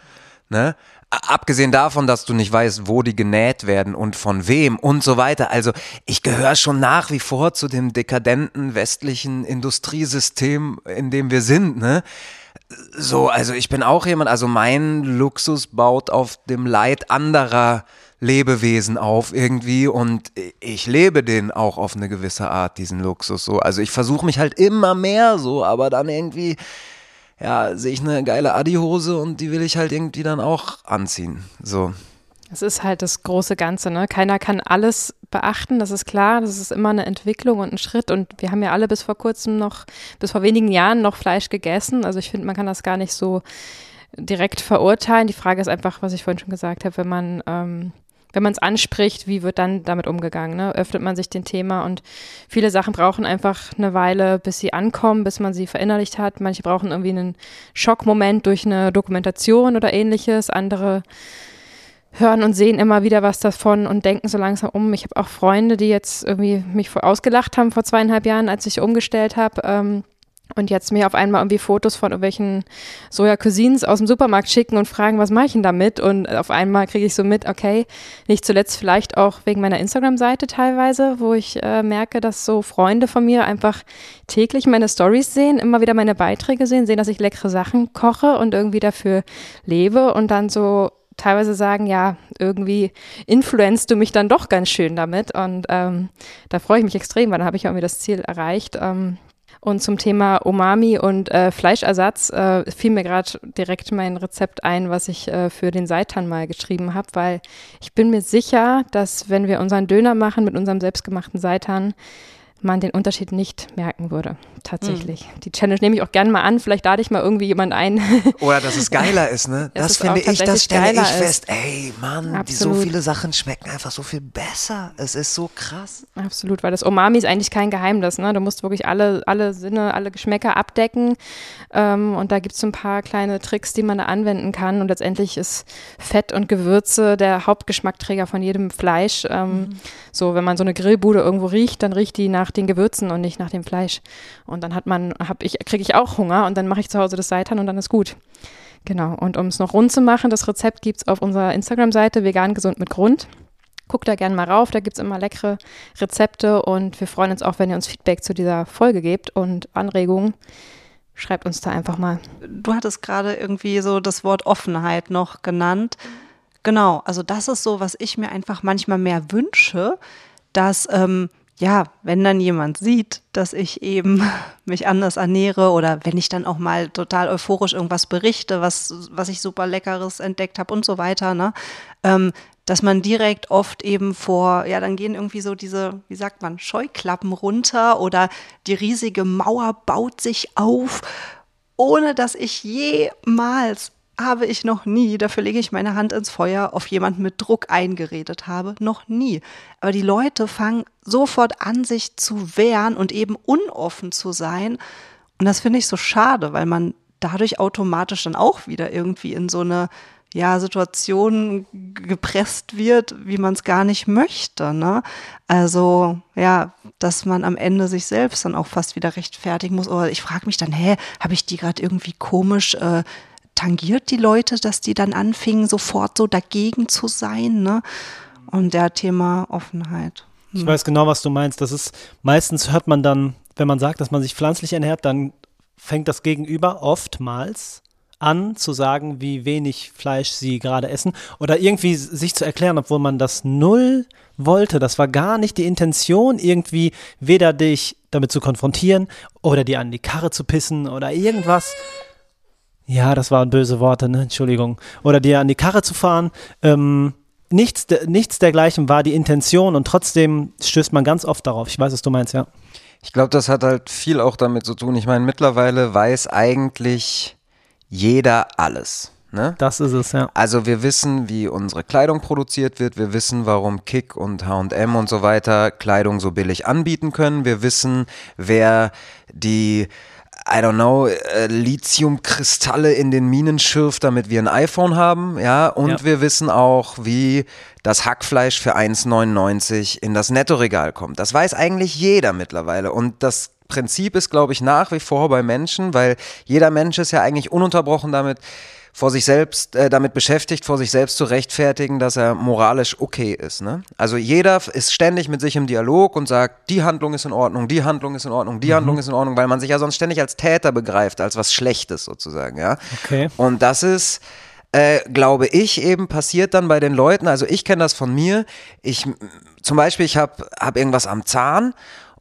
ne? Abgesehen davon, dass du nicht weißt, wo die genäht werden und von wem und so weiter. Also ich gehöre schon nach wie vor zu dem dekadenten westlichen Industriesystem, in dem wir sind, ne? So, also ich bin auch jemand, also mein Luxus baut auf dem Leid anderer Lebewesen auf irgendwie und ich lebe den auch auf eine gewisse Art, diesen Luxus so. Also ich versuche mich halt immer mehr so, aber dann irgendwie, ja, sehe ich eine geile Adi-Hose und die will ich halt irgendwie dann auch anziehen. So. Es ist halt das große Ganze, ne? Keiner kann alles beachten, das ist klar, das ist immer eine Entwicklung und ein Schritt und wir haben ja alle bis vor kurzem noch, bis vor wenigen Jahren noch Fleisch gegessen. Also ich finde, man kann das gar nicht so direkt verurteilen. Die Frage ist einfach, was ich vorhin schon gesagt habe, wenn man ähm, wenn man es anspricht, wie wird dann damit umgegangen? Ne? Öffnet man sich dem Thema und viele Sachen brauchen einfach eine Weile, bis sie ankommen, bis man sie verinnerlicht hat. Manche brauchen irgendwie einen Schockmoment durch eine Dokumentation oder ähnliches. Andere hören und sehen immer wieder was davon und denken so langsam um. Ich habe auch Freunde, die jetzt irgendwie mich ausgelacht haben vor zweieinhalb Jahren, als ich umgestellt habe. Ähm, und jetzt mir auf einmal irgendwie Fotos von irgendwelchen Soja-Cuisines aus dem Supermarkt schicken und fragen, was mache ich denn damit? Und auf einmal kriege ich so mit, okay, nicht zuletzt vielleicht auch wegen meiner Instagram-Seite teilweise, wo ich äh, merke, dass so Freunde von mir einfach täglich meine Stories sehen, immer wieder meine Beiträge sehen, sehen, dass ich leckere Sachen koche und irgendwie dafür lebe und dann so teilweise sagen, ja, irgendwie influenzt du mich dann doch ganz schön damit. Und ähm, da freue ich mich extrem, weil dann habe ich irgendwie das Ziel erreicht. Ähm, und zum Thema Umami und äh, Fleischersatz äh, fiel mir gerade direkt mein Rezept ein, was ich äh, für den Seitan mal geschrieben habe, weil ich bin mir sicher, dass wenn wir unseren Döner machen mit unserem selbstgemachten Seitan, man den Unterschied nicht merken würde, tatsächlich. Mhm. Die Challenge nehme ich auch gerne mal an, vielleicht lade ich mal irgendwie jemand ein. *laughs* Oder dass es geiler ist, ne? Das, das finde ich, das stelle ich fest. Ey, Mann, die, so viele Sachen schmecken einfach so viel besser. Es ist so krass. Absolut, weil das Umami ist eigentlich kein Geheimnis, ne? Du musst wirklich alle, alle Sinne, alle Geschmäcker abdecken. Ähm, und da gibt es so ein paar kleine Tricks, die man da anwenden kann. Und letztendlich ist Fett und Gewürze der Hauptgeschmackträger von jedem Fleisch. Ähm, mhm. So, wenn man so eine Grillbude irgendwo riecht, dann riecht die nach den Gewürzen und nicht nach dem Fleisch. Und dann hat man, hab ich, kriege ich auch Hunger und dann mache ich zu Hause das Seitan und dann ist gut. Genau. Und um es noch rund zu machen, das Rezept gibt es auf unserer Instagram-Seite vegan gesund mit Grund. Guckt da gerne mal rauf, da gibt es immer leckere Rezepte und wir freuen uns auch, wenn ihr uns Feedback zu dieser Folge gebt und Anregungen. Schreibt uns da einfach mal. Du hattest gerade irgendwie so das Wort Offenheit noch genannt. Genau, also das ist so, was ich mir einfach manchmal mehr wünsche, dass ähm, ja, wenn dann jemand sieht, dass ich eben *laughs* mich anders ernähre oder wenn ich dann auch mal total euphorisch irgendwas berichte, was, was ich super leckeres entdeckt habe und so weiter, ne, ähm, dass man direkt oft eben vor, ja, dann gehen irgendwie so diese, wie sagt man, Scheuklappen runter oder die riesige Mauer baut sich auf, ohne dass ich jemals habe ich noch nie, dafür lege ich meine Hand ins Feuer, auf jemanden mit Druck eingeredet habe, noch nie. Aber die Leute fangen sofort an, sich zu wehren und eben unoffen zu sein. Und das finde ich so schade, weil man dadurch automatisch dann auch wieder irgendwie in so eine ja, Situation gepresst wird, wie man es gar nicht möchte. Ne? Also ja, dass man am Ende sich selbst dann auch fast wieder rechtfertigen muss. Oder ich frage mich dann, hä, habe ich die gerade irgendwie komisch äh, tangiert, die Leute, dass die dann anfingen, sofort so dagegen zu sein? Ne? Und der Thema Offenheit. Hm. Ich weiß genau, was du meinst. Das ist meistens hört man dann, wenn man sagt, dass man sich pflanzlich ernährt, dann fängt das Gegenüber oftmals an zu sagen, wie wenig Fleisch sie gerade essen oder irgendwie sich zu erklären, obwohl man das null wollte. Das war gar nicht die Intention, irgendwie weder dich damit zu konfrontieren oder dir an die Karre zu pissen oder irgendwas. Ja, das waren böse Worte, ne? Entschuldigung. Oder dir an die Karre zu fahren. Ähm, nichts, nichts dergleichen war die Intention und trotzdem stößt man ganz oft darauf. Ich weiß, was du meinst, ja. Ich glaube, das hat halt viel auch damit zu tun. Ich meine, mittlerweile weiß eigentlich jeder alles. Ne? Das ist es, ja. Also wir wissen, wie unsere Kleidung produziert wird. Wir wissen, warum Kick und H&M und so weiter Kleidung so billig anbieten können. Wir wissen, wer die I don't know, äh, Lithiumkristalle in den Minen schürft, damit wir ein iPhone haben, ja, und ja. wir wissen auch, wie das Hackfleisch für 1,99 in das Nettoregal kommt. Das weiß eigentlich jeder mittlerweile und das Prinzip ist, glaube ich, nach wie vor bei Menschen, weil jeder Mensch ist ja eigentlich ununterbrochen damit vor sich selbst, äh, damit beschäftigt, vor sich selbst zu rechtfertigen, dass er moralisch okay ist. Ne? Also jeder ist ständig mit sich im Dialog und sagt, die Handlung ist in Ordnung, die Handlung ist in Ordnung, die mhm. Handlung ist in Ordnung, weil man sich ja sonst ständig als Täter begreift, als was Schlechtes sozusagen. Ja? Okay. Und das ist äh, glaube ich, eben passiert dann bei den Leuten. Also ich kenne das von mir. Ich zum Beispiel, ich habe hab irgendwas am Zahn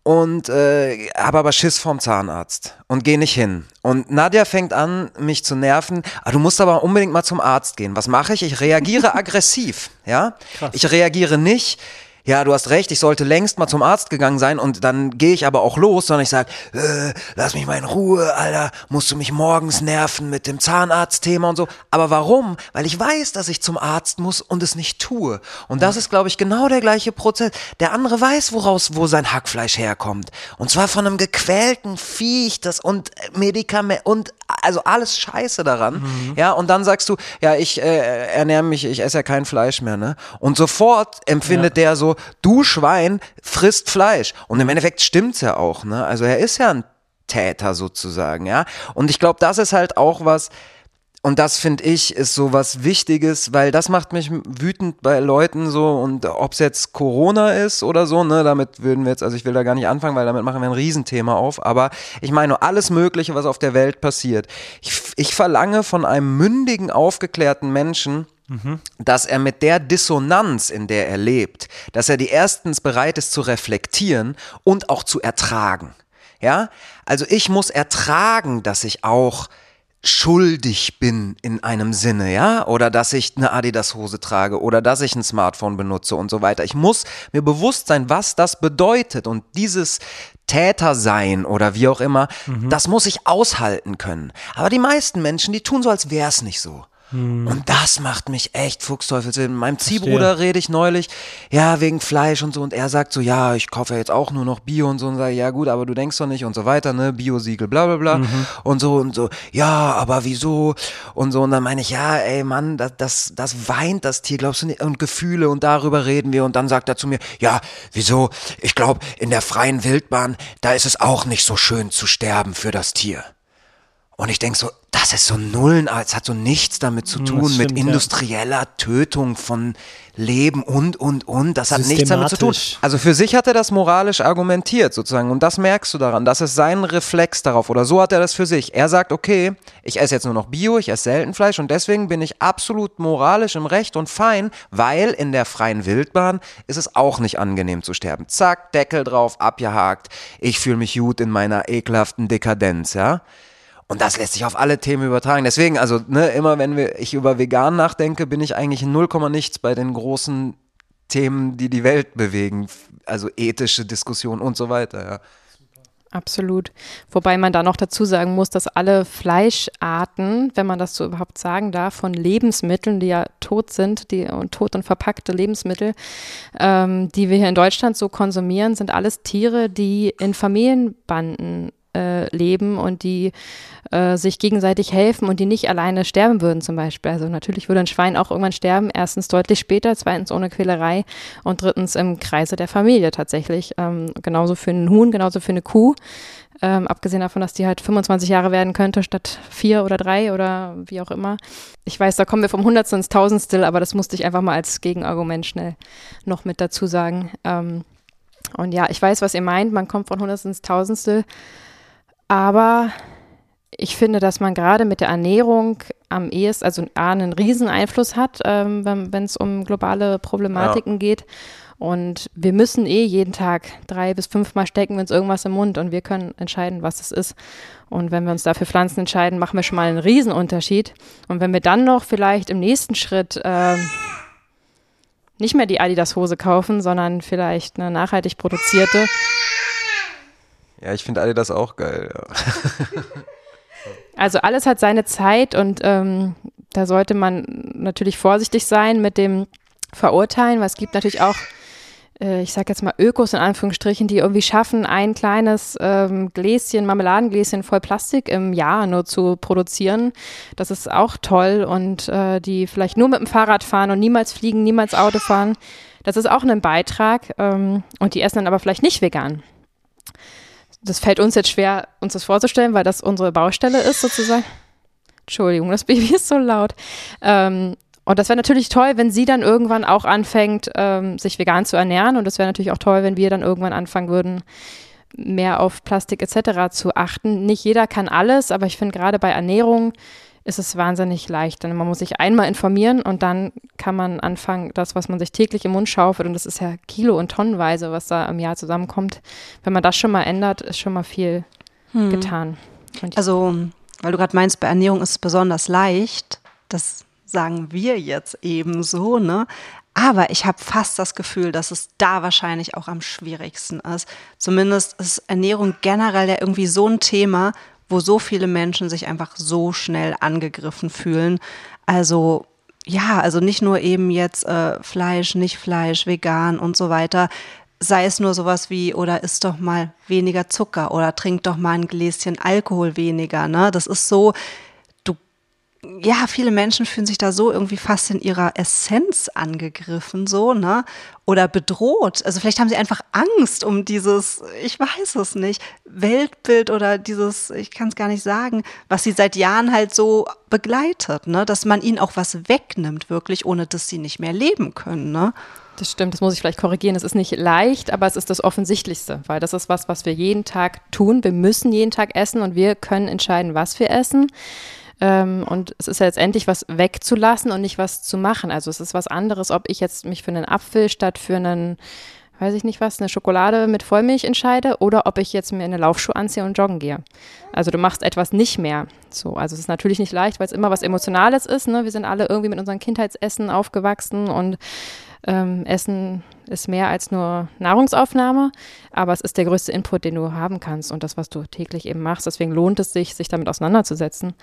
und äh, habe aber Schiss vorm Zahnarzt und gehe nicht hin. Und Nadja fängt an, mich zu nerven. Ah, du musst aber unbedingt mal zum Arzt gehen. Was mache ich? Ich reagiere *laughs* aggressiv. Ja, Krass. ich reagiere nicht ja, du hast recht, ich sollte längst mal zum Arzt gegangen sein und dann gehe ich aber auch los, sondern ich sage, äh, lass mich mal in Ruhe, Alter, musst du mich morgens nerven mit dem Zahnarztthema und so. Aber warum? Weil ich weiß, dass ich zum Arzt muss und es nicht tue. Und das ist, glaube ich, genau der gleiche Prozess. Der andere weiß, woraus, wo sein Hackfleisch herkommt. Und zwar von einem gequälten Viech, das und Medikament und also alles Scheiße daran. Mhm. Ja, und dann sagst du, ja, ich äh, ernähre mich, ich esse ja kein Fleisch mehr, ne? Und sofort empfindet ja. der so, du Schwein frisst Fleisch. Und im Endeffekt stimmt's ja auch, ne? Also er ist ja ein Täter sozusagen, ja? Und ich glaube, das ist halt auch was, und das finde ich ist so was Wichtiges, weil das macht mich wütend bei Leuten so und ob es jetzt Corona ist oder so, ne, damit würden wir jetzt, also ich will da gar nicht anfangen, weil damit machen wir ein Riesenthema auf, aber ich meine alles Mögliche, was auf der Welt passiert. Ich, ich verlange von einem mündigen, aufgeklärten Menschen, Mhm. dass er mit der Dissonanz, in der er lebt, dass er die erstens bereit ist zu reflektieren und auch zu ertragen. Ja, also ich muss ertragen, dass ich auch schuldig bin in einem Sinne, ja, oder dass ich eine Adidas-Hose trage oder dass ich ein Smartphone benutze und so weiter. Ich muss mir bewusst sein, was das bedeutet und dieses Täter sein oder wie auch immer, mhm. das muss ich aushalten können. Aber die meisten Menschen, die tun so, als wäre es nicht so. Hm. Und das macht mich echt Fuchsteufelswild. Mit meinem Ziehbruder rede ich neulich, ja, wegen Fleisch und so. Und er sagt so, ja, ich kaufe ja jetzt auch nur noch Bio und so. Und sage, ja gut, aber du denkst doch nicht und so weiter, ne? Bio-Siegel, bla bla bla. Mhm. Und so und so, ja, aber wieso? Und so. Und dann meine ich, ja, ey Mann, das, das, das weint das Tier, glaubst du nicht? Und Gefühle und darüber reden wir. Und dann sagt er zu mir, ja, wieso? Ich glaube, in der freien Wildbahn, da ist es auch nicht so schön zu sterben für das Tier. Und ich denke so, das ist so Nullen, es hat so nichts damit zu hm, tun, stimmt, mit industrieller ja. Tötung von Leben und, und, und. Das hat nichts damit zu tun. Also für sich hat er das moralisch argumentiert sozusagen und das merkst du daran. Das ist sein Reflex darauf oder so hat er das für sich. Er sagt, okay, ich esse jetzt nur noch Bio, ich esse selten Fleisch und deswegen bin ich absolut moralisch im Recht und fein, weil in der freien Wildbahn ist es auch nicht angenehm zu sterben. Zack, Deckel drauf, abgehakt. Ich fühle mich gut in meiner ekelhaften Dekadenz, ja. Und das lässt sich auf alle Themen übertragen. Deswegen, also ne, immer wenn wir, ich über vegan nachdenke, bin ich eigentlich in 0, nichts bei den großen Themen, die die Welt bewegen. Also ethische Diskussionen und so weiter. Ja. Absolut. Wobei man da noch dazu sagen muss, dass alle Fleischarten, wenn man das so überhaupt sagen darf, von Lebensmitteln, die ja tot sind, die und tot und verpackte Lebensmittel, ähm, die wir hier in Deutschland so konsumieren, sind alles Tiere, die in Familienbanden äh, leben und die äh, sich gegenseitig helfen und die nicht alleine sterben würden zum Beispiel. Also natürlich würde ein Schwein auch irgendwann sterben, erstens deutlich später, zweitens ohne Quälerei und drittens im Kreise der Familie tatsächlich. Ähm, genauso für einen Huhn, genauso für eine Kuh. Ähm, abgesehen davon, dass die halt 25 Jahre werden könnte statt vier oder drei oder wie auch immer. Ich weiß, da kommen wir vom Hundertstel ins Tausendstel, aber das musste ich einfach mal als Gegenargument schnell noch mit dazu sagen. Ähm, und ja, ich weiß, was ihr meint. Man kommt von Hundertstel ins Tausendstel. Aber ich finde, dass man gerade mit der Ernährung am ehesten, also A, einen riesen Einfluss hat, ähm, wenn es um globale Problematiken ja. geht. Und wir müssen eh jeden Tag drei bis fünfmal stecken, wenn es irgendwas im Mund und wir können entscheiden, was es ist. Und wenn wir uns dafür Pflanzen entscheiden, machen wir schon mal einen Riesenunterschied. Und wenn wir dann noch vielleicht im nächsten Schritt äh, nicht mehr die Adidas-Hose kaufen, sondern vielleicht eine nachhaltig produzierte, ja, ich finde Adidas auch geil. Ja. *laughs* also alles hat seine Zeit und ähm, da sollte man natürlich vorsichtig sein mit dem Verurteilen, weil es gibt natürlich auch, äh, ich sage jetzt mal Ökos in Anführungsstrichen, die irgendwie schaffen, ein kleines ähm, Gläschen, Marmeladengläschen voll Plastik im Jahr nur zu produzieren. Das ist auch toll und äh, die vielleicht nur mit dem Fahrrad fahren und niemals fliegen, niemals Auto fahren. Das ist auch ein Beitrag ähm, und die essen dann aber vielleicht nicht vegan das fällt uns jetzt schwer, uns das vorzustellen, weil das unsere Baustelle ist sozusagen. Entschuldigung, das Baby ist so laut. Ähm, und das wäre natürlich toll, wenn sie dann irgendwann auch anfängt, ähm, sich vegan zu ernähren. Und das wäre natürlich auch toll, wenn wir dann irgendwann anfangen würden, mehr auf Plastik etc. zu achten. Nicht jeder kann alles, aber ich finde gerade bei Ernährung ist es wahnsinnig leicht. Denn man muss sich einmal informieren und dann kann man anfangen, das, was man sich täglich im Mund schaufelt, und das ist ja Kilo- und Tonnenweise, was da im Jahr zusammenkommt. Wenn man das schon mal ändert, ist schon mal viel hm. getan. Also, weil du gerade meinst, bei Ernährung ist es besonders leicht. Das sagen wir jetzt eben so, ne? Aber ich habe fast das Gefühl, dass es da wahrscheinlich auch am schwierigsten ist. Zumindest ist Ernährung generell ja irgendwie so ein Thema, wo so viele Menschen sich einfach so schnell angegriffen fühlen. Also ja, also nicht nur eben jetzt äh, Fleisch, nicht Fleisch, vegan und so weiter. Sei es nur sowas wie, oder isst doch mal weniger Zucker oder trink doch mal ein Gläschen Alkohol weniger. Ne? Das ist so, ja, viele Menschen fühlen sich da so irgendwie fast in ihrer Essenz angegriffen, so, ne? Oder bedroht. Also vielleicht haben sie einfach Angst um dieses, ich weiß es nicht, Weltbild oder dieses, ich kann es gar nicht sagen, was sie seit Jahren halt so begleitet, ne? Dass man ihnen auch was wegnimmt, wirklich, ohne dass sie nicht mehr leben können, ne? Das stimmt, das muss ich vielleicht korrigieren. Es ist nicht leicht, aber es ist das Offensichtlichste, weil das ist was, was wir jeden Tag tun. Wir müssen jeden Tag essen und wir können entscheiden, was wir essen. Ähm, und es ist ja letztendlich was wegzulassen und nicht was zu machen. Also es ist was anderes, ob ich jetzt mich für einen Apfel statt für einen, weiß ich nicht was, eine Schokolade mit Vollmilch entscheide oder ob ich jetzt mir eine Laufschuhe anziehe und joggen gehe. Also du machst etwas nicht mehr. So, also es ist natürlich nicht leicht, weil es immer was Emotionales ist. Ne? Wir sind alle irgendwie mit unserem Kindheitsessen aufgewachsen und ähm, Essen ist mehr als nur Nahrungsaufnahme, aber es ist der größte Input, den du haben kannst und das, was du täglich eben machst. Deswegen lohnt es sich, sich damit auseinanderzusetzen.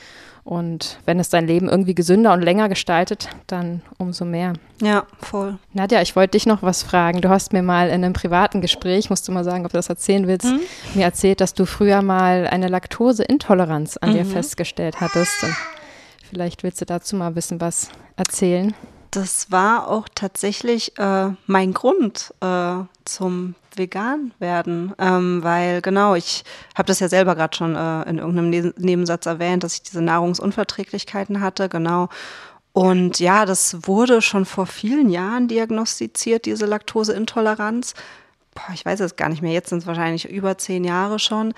Und wenn es dein Leben irgendwie gesünder und länger gestaltet, dann umso mehr. Ja, voll. Nadja, ich wollte dich noch was fragen. Du hast mir mal in einem privaten Gespräch, musst du mal sagen, ob du das erzählen willst, mhm. mir erzählt, dass du früher mal eine Laktoseintoleranz an mhm. dir festgestellt hattest. Und vielleicht willst du dazu mal ein bisschen was erzählen das war auch tatsächlich äh, mein Grund äh, zum vegan werden, ähm, weil genau, ich habe das ja selber gerade schon äh, in irgendeinem ne Nebensatz erwähnt, dass ich diese Nahrungsunverträglichkeiten hatte, genau. Und ja, das wurde schon vor vielen Jahren diagnostiziert, diese Laktoseintoleranz. Boah, ich weiß es gar nicht mehr, jetzt sind es wahrscheinlich über zehn Jahre schon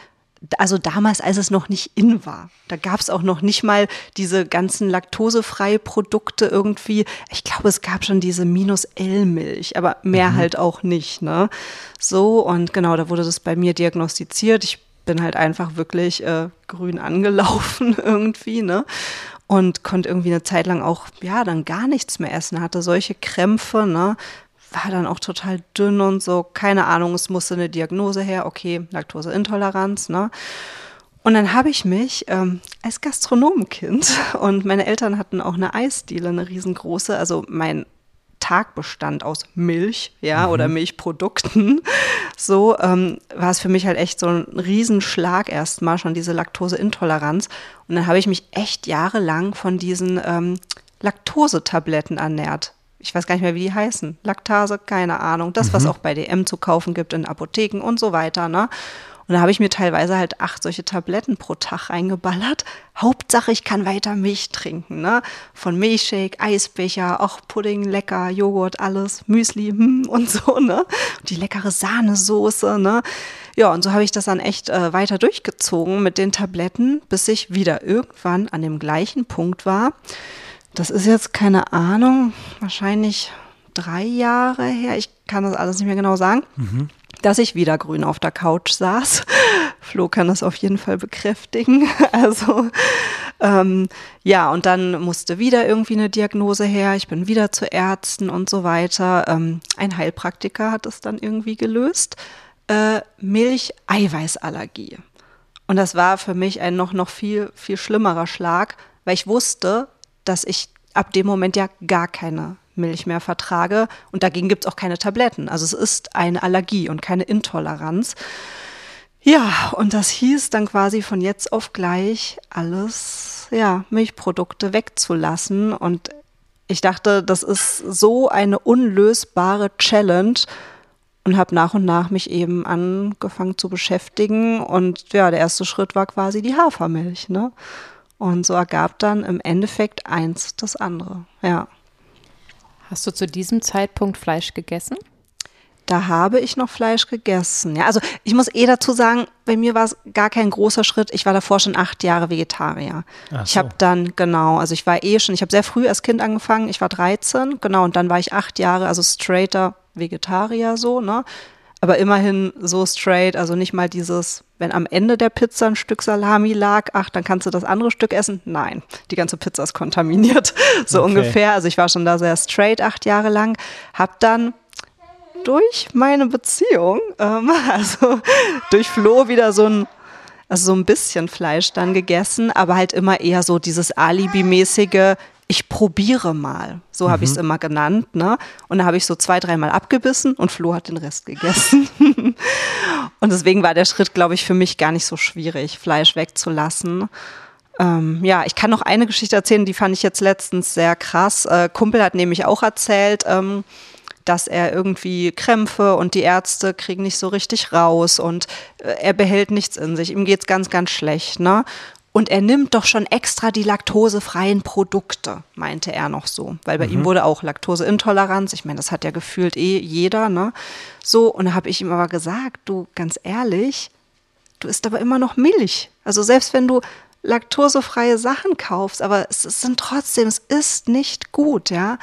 also damals, als es noch nicht in war. Da gab es auch noch nicht mal diese ganzen laktosefreie Produkte irgendwie. Ich glaube, es gab schon diese Minus-L-Milch, aber mehr mhm. halt auch nicht. Ne? So, und genau, da wurde das bei mir diagnostiziert. Ich bin halt einfach wirklich äh, grün angelaufen *laughs* irgendwie, ne? Und konnte irgendwie eine Zeit lang auch, ja, dann gar nichts mehr essen, hatte solche Krämpfe, ne? War dann auch total dünn und so, keine Ahnung, es musste eine Diagnose her, okay, Laktoseintoleranz, ne? Und dann habe ich mich ähm, als Gastronomenkind *laughs* und meine Eltern hatten auch eine Eisdiele, eine riesengroße, also mein Tag bestand aus Milch, ja, mhm. oder Milchprodukten. *laughs* So ähm, war es für mich halt echt so ein Riesenschlag erstmal, schon diese Laktoseintoleranz. Und dann habe ich mich echt jahrelang von diesen ähm, Laktosetabletten ernährt. Ich weiß gar nicht mehr, wie die heißen. Laktase, keine Ahnung. Das, mhm. was auch bei DM zu kaufen gibt in Apotheken und so weiter. Ne? Und da habe ich mir teilweise halt acht solche Tabletten pro Tag reingeballert. Hauptsache, ich kann weiter Milch trinken. Ne? Von Milchshake, Eisbecher, auch Pudding, lecker, Joghurt, alles, Müsli hm, und so. Ne? Und die leckere Sahnesoße. Ne? Ja, und so habe ich das dann echt äh, weiter durchgezogen mit den Tabletten, bis ich wieder irgendwann an dem gleichen Punkt war. Das ist jetzt keine Ahnung, wahrscheinlich drei Jahre her. Ich kann das alles nicht mehr genau sagen. Mhm dass ich wieder grün auf der Couch saß. *laughs* Flo kann das auf jeden Fall bekräftigen. *laughs* Also ähm, ja, und dann musste wieder irgendwie eine Diagnose her. Ich bin wieder zu Ärzten und so weiter. Ähm, ein Heilpraktiker hat es dann irgendwie gelöst. Äh, Milch-Eiweißallergie. Und das war für mich ein noch, noch viel, viel schlimmerer Schlag, weil ich wusste, dass ich ab dem Moment ja gar keine Milch mehr vertrage. Und dagegen gibt es auch keine Tabletten. Also es ist eine Allergie und keine Intoleranz. Ja, und das hieß dann quasi von jetzt auf gleich alles, ja, Milchprodukte wegzulassen. Und ich dachte, das ist so eine unlösbare Challenge und habe nach und nach mich eben angefangen zu beschäftigen. Und ja, der erste Schritt war quasi die Hafermilch, ne? Und so ergab dann im Endeffekt eins das andere, ja. Hast du zu diesem Zeitpunkt Fleisch gegessen? Da habe ich noch Fleisch gegessen. Ja, also ich muss eh dazu sagen, bei mir war es gar kein großer Schritt. Ich war davor schon acht Jahre Vegetarier. Ach ich habe dann, genau, also ich war eh schon, ich habe sehr früh als Kind angefangen, ich war 13, genau, und dann war ich acht Jahre, also straighter Vegetarier so, ne? Aber immerhin so straight, also nicht mal dieses, wenn am Ende der Pizza ein Stück Salami lag, ach, dann kannst du das andere Stück essen. Nein, die ganze Pizza ist kontaminiert, *laughs* so okay. ungefähr. Also ich war schon da sehr straight acht Jahre lang, hab dann durch meine Beziehung, ähm, *laughs* also durch Flo wieder so ein also so ein bisschen Fleisch dann gegessen, aber halt immer eher so dieses Alibi-mäßige, ich probiere mal. So habe mhm. ich es immer genannt. Ne? Und da habe ich so zwei, dreimal abgebissen und Flo hat den Rest gegessen. *laughs* und deswegen war der Schritt, glaube ich, für mich gar nicht so schwierig, Fleisch wegzulassen. Ähm, ja, ich kann noch eine Geschichte erzählen, die fand ich jetzt letztens sehr krass. Äh, Kumpel hat nämlich auch erzählt, ähm, dass er irgendwie Krämpfe und die Ärzte kriegen nicht so richtig raus und äh, er behält nichts in sich. Ihm geht es ganz, ganz schlecht. Ne? Und er nimmt doch schon extra die laktosefreien Produkte, meinte er noch so. Weil bei mhm. ihm wurde auch Laktoseintoleranz. Ich meine, das hat ja gefühlt eh jeder, ne? So, und da habe ich ihm aber gesagt, du, ganz ehrlich, du isst aber immer noch Milch. Also selbst wenn du laktosefreie Sachen kaufst, aber es sind trotzdem, es ist nicht gut, ja.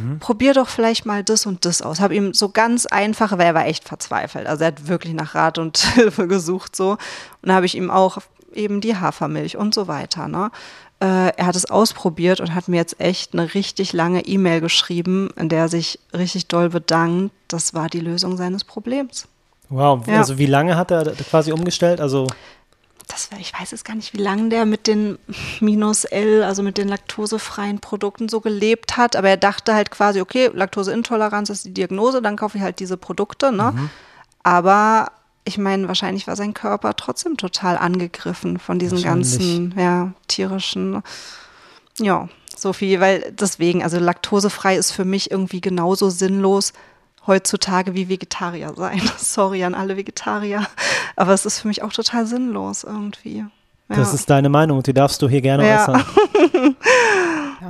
Mhm. Probier doch vielleicht mal das und das aus. Habe ihm so ganz einfach, weil er war echt verzweifelt. Also er hat wirklich nach Rat und *laughs* Hilfe gesucht so. Und da habe ich ihm auch eben die Hafermilch und so weiter. Ne? Äh, er hat es ausprobiert und hat mir jetzt echt eine richtig lange E-Mail geschrieben, in der er sich richtig doll bedankt. Das war die Lösung seines Problems. Wow, ja. also wie lange hat er quasi umgestellt? Also das war, ich weiß jetzt gar nicht, wie lange der mit den minus L, also mit den laktosefreien Produkten so gelebt hat, aber er dachte halt quasi, okay, Laktoseintoleranz ist die Diagnose, dann kaufe ich halt diese Produkte, ne? Mhm. Aber ich meine, wahrscheinlich war sein Körper trotzdem total angegriffen von diesen ganzen, ja, tierischen, ja, so viel, weil deswegen, also laktosefrei ist für mich irgendwie genauso sinnlos heutzutage wie Vegetarier sein. *laughs* Sorry an alle Vegetarier, aber es ist für mich auch total sinnlos irgendwie. Ja. Das ist deine Meinung die darfst du hier gerne ja. äußern. *laughs*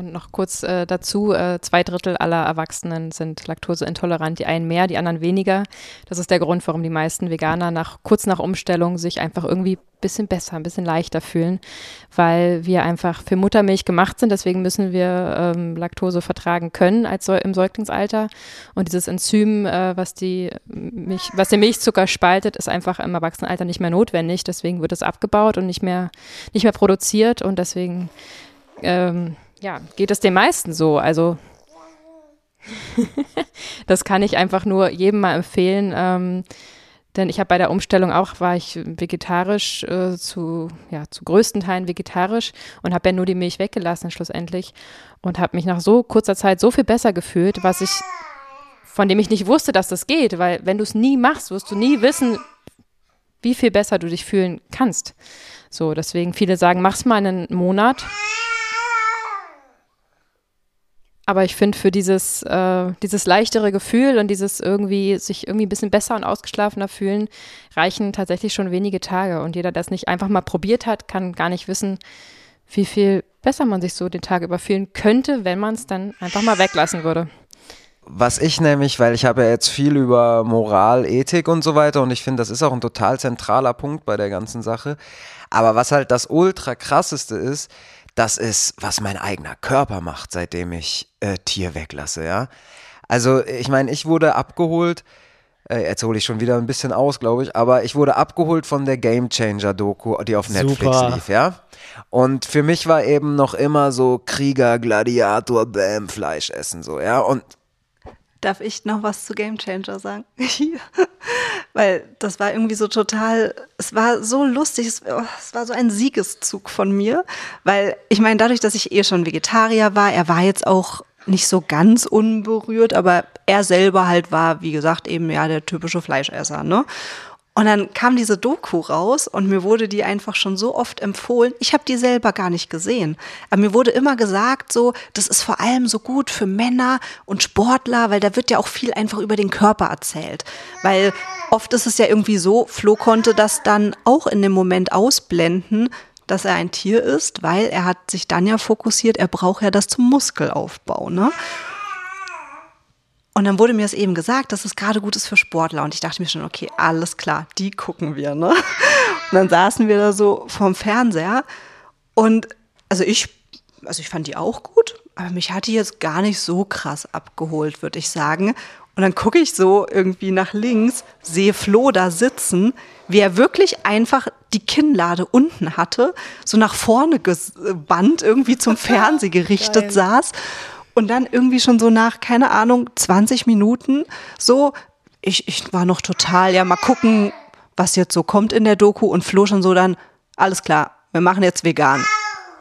Noch kurz äh, dazu, äh, zwei Drittel aller Erwachsenen sind laktoseintolerant, die einen mehr, die anderen weniger. Das ist der Grund, warum die meisten Veganer nach, kurz nach Umstellung sich einfach irgendwie ein bisschen besser, ein bisschen leichter fühlen, weil wir einfach für Muttermilch gemacht sind. Deswegen müssen wir ähm, Laktose vertragen können als im Säuglingsalter. Und dieses Enzym, äh, was, die Milch, was den Milchzucker spaltet, ist einfach im Erwachsenenalter nicht mehr notwendig. Deswegen wird es abgebaut und nicht mehr, nicht mehr produziert. Und deswegen ähm, ja, geht es den meisten so. Also *laughs* das kann ich einfach nur jedem mal empfehlen. Ähm, denn ich habe bei der Umstellung auch, war ich vegetarisch äh, zu, ja, zu größten Teilen vegetarisch und habe ja nur die Milch weggelassen schlussendlich und habe mich nach so kurzer Zeit so viel besser gefühlt, was ich, von dem ich nicht wusste, dass das geht, weil wenn du es nie machst, wirst du nie wissen, wie viel besser du dich fühlen kannst. So, deswegen viele sagen, mach's mal einen Monat aber ich finde, für dieses, äh, dieses leichtere Gefühl und dieses irgendwie, sich irgendwie ein bisschen besser und ausgeschlafener fühlen, reichen tatsächlich schon wenige Tage. Und jeder, der es nicht einfach mal probiert hat, kann gar nicht wissen, wie viel besser man sich so den Tag über fühlen könnte, wenn man es dann einfach mal weglassen würde. Was ich nämlich, weil ich habe ja jetzt viel über Moral, Ethik und so weiter und ich finde, das ist auch ein total zentraler Punkt bei der ganzen Sache. Aber was halt das ultra krasseste ist, das ist, was mein eigener Körper macht, seitdem ich äh, Tier weglasse, ja. Also, ich meine, ich wurde abgeholt, äh, jetzt hole ich schon wieder ein bisschen aus, glaube ich, aber ich wurde abgeholt von der Game Changer Doku, die auf Netflix Super. lief, ja. Und für mich war eben noch immer so Krieger, Gladiator, Bäm, Fleisch essen, so, ja. Und Darf ich noch was zu Game Changer sagen? *laughs* Weil das war irgendwie so total, es war so lustig, es, oh, es war so ein Siegeszug von mir. Weil ich meine, dadurch, dass ich eh schon Vegetarier war, er war jetzt auch nicht so ganz unberührt, aber er selber halt war, wie gesagt, eben ja der typische Fleischesser, ne? Und dann kam diese Doku raus und mir wurde die einfach schon so oft empfohlen. Ich habe die selber gar nicht gesehen. Aber mir wurde immer gesagt, so, das ist vor allem so gut für Männer und Sportler, weil da wird ja auch viel einfach über den Körper erzählt. Weil oft ist es ja irgendwie so, Flo konnte das dann auch in dem Moment ausblenden, dass er ein Tier ist, weil er hat sich dann ja fokussiert, er braucht ja das zum Muskelaufbau, ne? Und dann wurde mir es eben gesagt, dass es gerade gut ist für Sportler. Und ich dachte mir schon, okay, alles klar, die gucken wir, ne? Und dann saßen wir da so vorm Fernseher. Und also ich, also ich fand die auch gut, aber mich hat die jetzt gar nicht so krass abgeholt, würde ich sagen. Und dann gucke ich so irgendwie nach links, sehe Flo da sitzen, wie er wirklich einfach die Kinnlade unten hatte, so nach vorne gebannt, irgendwie zum *laughs* Fernseh gerichtet saß und dann irgendwie schon so nach, keine Ahnung, 20 Minuten so, ich, ich war noch total, ja, mal gucken, was jetzt so kommt in der Doku und Flo schon so dann, alles klar, wir machen jetzt vegan.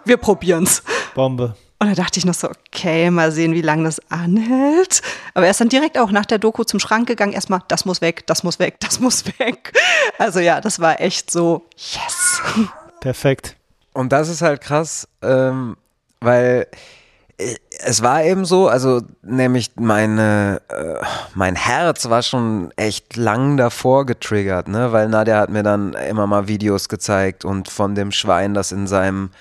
Wir probieren's. Bombe. Und da dachte ich noch so, okay, mal sehen, wie lange das anhält. Aber er ist dann direkt auch nach der Doku zum Schrank gegangen, erstmal, das muss weg, das muss weg, das muss weg. Also ja, das war echt so, yes. Perfekt. Und das ist halt krass, ähm, weil es war eben so, also nämlich meine, äh, mein Herz war schon echt lang davor getriggert, ne, weil Nadja hat mir dann immer mal Videos gezeigt und von dem Schwein, das in seinem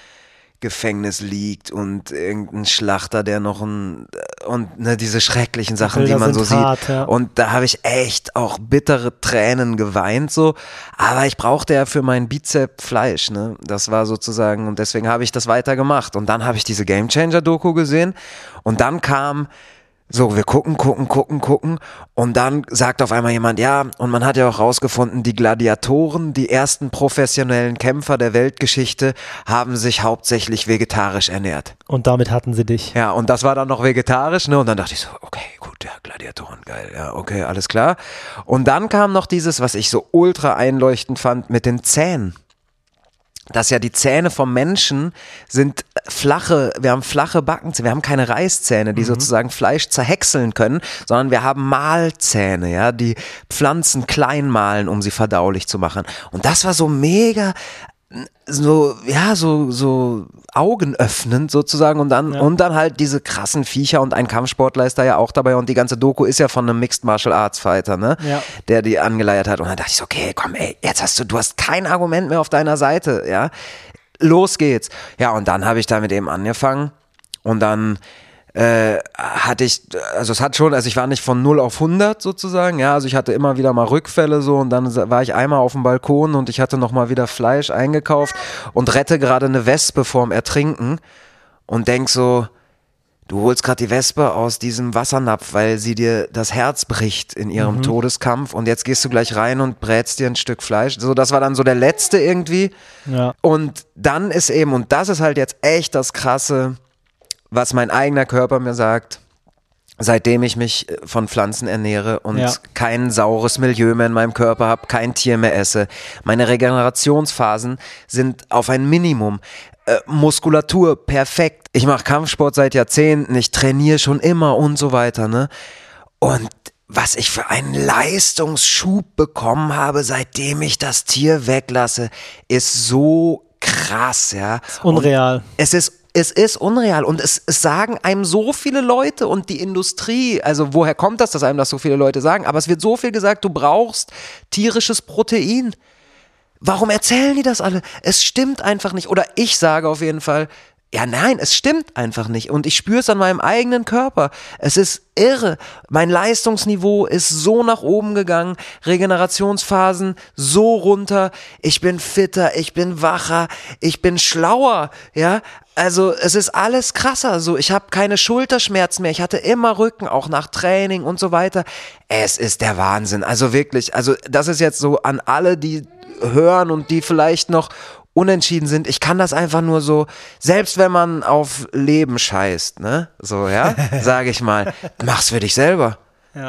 Gefängnis liegt und irgendein Schlachter, der noch ein und ne, diese schrecklichen Sachen, die man so hart, sieht. ja. Und da habe ich echt auch bittere Tränen geweint so, aber ich brauchte ja für mein Bizep Fleisch, ne? Das war sozusagen und deswegen habe ich das weitergemacht und dann habe ich diese Game Changer Doku gesehen und dann kam so, wir gucken, gucken, gucken, gucken. Und dann sagt auf einmal jemand, ja, und man hat ja auch rausgefunden, die Gladiatoren, die ersten professionellen Kämpfer der Weltgeschichte, haben sich hauptsächlich vegetarisch ernährt. Und damit hatten sie dich. Ja, und das war dann noch vegetarisch, ne? Und dann dachte ich so, okay, gut, ja, Gladiatoren, geil, ja, okay, alles klar. Und dann kam noch dieses, was ich so ultra einleuchtend fand, mit den Zähnen dass ja die Zähne vom Menschen sind flache, wir haben flache Backenzähne, wir haben keine Reißzähne, die sozusagen Fleisch zerhäckseln können, sondern wir haben Mahlzähne, ja, die Pflanzen klein mahlen, um sie verdaulich zu machen. Und das war so mega so, ja, so, so augenöffnend sozusagen und dann, Ja. und dann halt diese krassen Viecher und ein Kampfsportler ist da ja auch dabei und die ganze Doku ist ja von einem Mixed Martial Arts Fighter, ne? Ja. Der die angeleiert hat und dann dachte ich so, okay, komm, ey, jetzt hast du, du hast kein Argument mehr auf deiner Seite, ja? Los geht's. Ja, und dann habe ich damit eben angefangen und dann äh, hatte ich, also es hat schon, also ich war nicht von 0 auf 100 sozusagen, ja, also ich hatte immer wieder mal Rückfälle so und dann war ich einmal auf dem Balkon und ich hatte noch mal wieder Fleisch eingekauft und rette gerade eine Wespe vorm Ertrinken und denk so, du holst gerade die Wespe aus diesem Wassernapf, weil sie dir das Herz bricht in ihrem Todeskampf und jetzt gehst du gleich rein und brätst dir ein Stück Fleisch. So, das war dann so der letzte irgendwie. Ja. Und dann ist eben, und das ist halt jetzt echt das Krasse, was mein eigener Körper mir sagt, seitdem ich mich äh, von Pflanzen ernähre und Ja. kein saures Milieu mehr in meinem Körper habe, kein Tier mehr esse. Meine Regenerationsphasen sind auf ein Minimum. Äh, Muskulatur perfekt. Ich mache Kampfsport seit Jahrzehnten, ich trainiere schon immer und so weiter, ne? Und was ich für einen Leistungsschub bekommen habe, seitdem ich das Tier weglasse, ist so krass, ja. Unreal. Es ist es ist unreal und es, es sagen einem so viele Leute und die Industrie, also woher kommt das, dass einem das so viele Leute sagen? Aber es wird so viel gesagt, du brauchst tierisches Protein. Warum erzählen die das alle? Es stimmt einfach nicht. Oder ich sage auf jeden Fall, ja nein, es stimmt einfach nicht. Und ich spüre es an meinem eigenen Körper. Es ist irre. Mein Leistungsniveau ist so nach oben gegangen. Regenerationsphasen so runter. Ich bin fitter, ich bin wacher, ich bin schlauer. Ja, also es ist alles krasser. So, ich habe keine Schulterschmerzen mehr. Ich hatte immer Rücken, auch nach Training und so weiter. Es ist der Wahnsinn. Also wirklich. Also das ist jetzt so an alle, die hören und die vielleicht noch unentschieden sind. Ich kann das einfach nur so, selbst wenn man auf Leben scheißt, ne, so, ja, *laughs* sage ich mal, mach's für dich selber.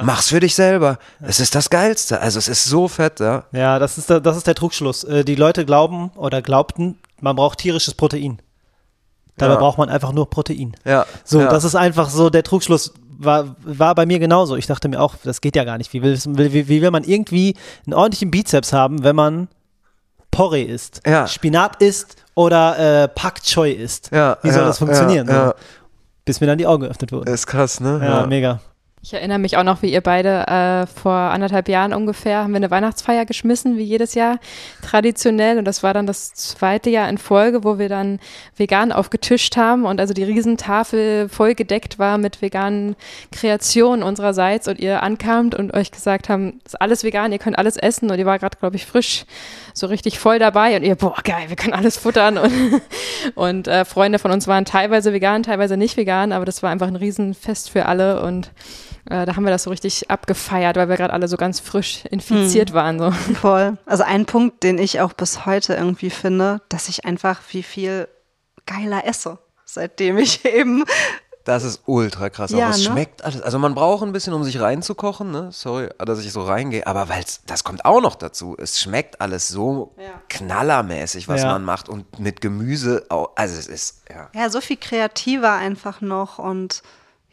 Mach's für dich selber. Es ist das Geilste. Also es ist so fett, ja. Ja, das ist der, das ist der Trugschluss. Äh, Die Leute glauben oder glaubten, man braucht tierisches Protein. Dabei Ja. braucht man einfach nur Protein. Ja. So, ja. das ist einfach so der Trugschluss. War, war bei mir genauso. Ich dachte mir auch, das geht ja gar nicht. Wie will, wie, wie will man irgendwie einen ordentlichen Bizeps haben, wenn man Porree isst, Ja. Spinat isst oder äh, Pak Choi isst? Ja, wie soll das funktionieren? So? Bis mir dann die Augen geöffnet wurden. Ist krass, ne? ja, mega. Ich erinnere mich auch noch, wie ihr beide äh, vor anderthalb Jahren ungefähr haben wir eine Weihnachtsfeier geschmissen, wie jedes Jahr traditionell. Und das war dann das zweite Jahr in Folge, wo wir dann vegan aufgetischt haben und also die Riesentafel voll gedeckt war mit veganen Kreationen unsererseits und ihr ankamt und euch gesagt haben, ist alles vegan, ihr könnt alles essen und ihr war gerade, glaube ich, frisch so richtig voll dabei und ihr, boah, geil, wir können alles futtern *laughs* und, und äh, Freunde von uns waren teilweise vegan, teilweise nicht vegan, aber das war einfach ein Riesenfest für alle und äh, da haben wir das so richtig abgefeiert, weil wir gerade alle so ganz frisch infiziert waren. So. *laughs* Voll. Also ein Punkt, den ich auch bis heute irgendwie finde, dass ich einfach wie viel geiler esse, seitdem ich *laughs* eben Das ist ultra krass. Ja, aber es ne? schmeckt alles. Also man braucht ein bisschen, um sich reinzukochen, ne? Sorry, dass ich so reingehe. Aber weil das kommt auch noch dazu. Es schmeckt alles so Ja. knallermäßig, was Ja. man macht. Und mit Gemüse auch. Also es ist, ja. ja so viel kreativer einfach noch und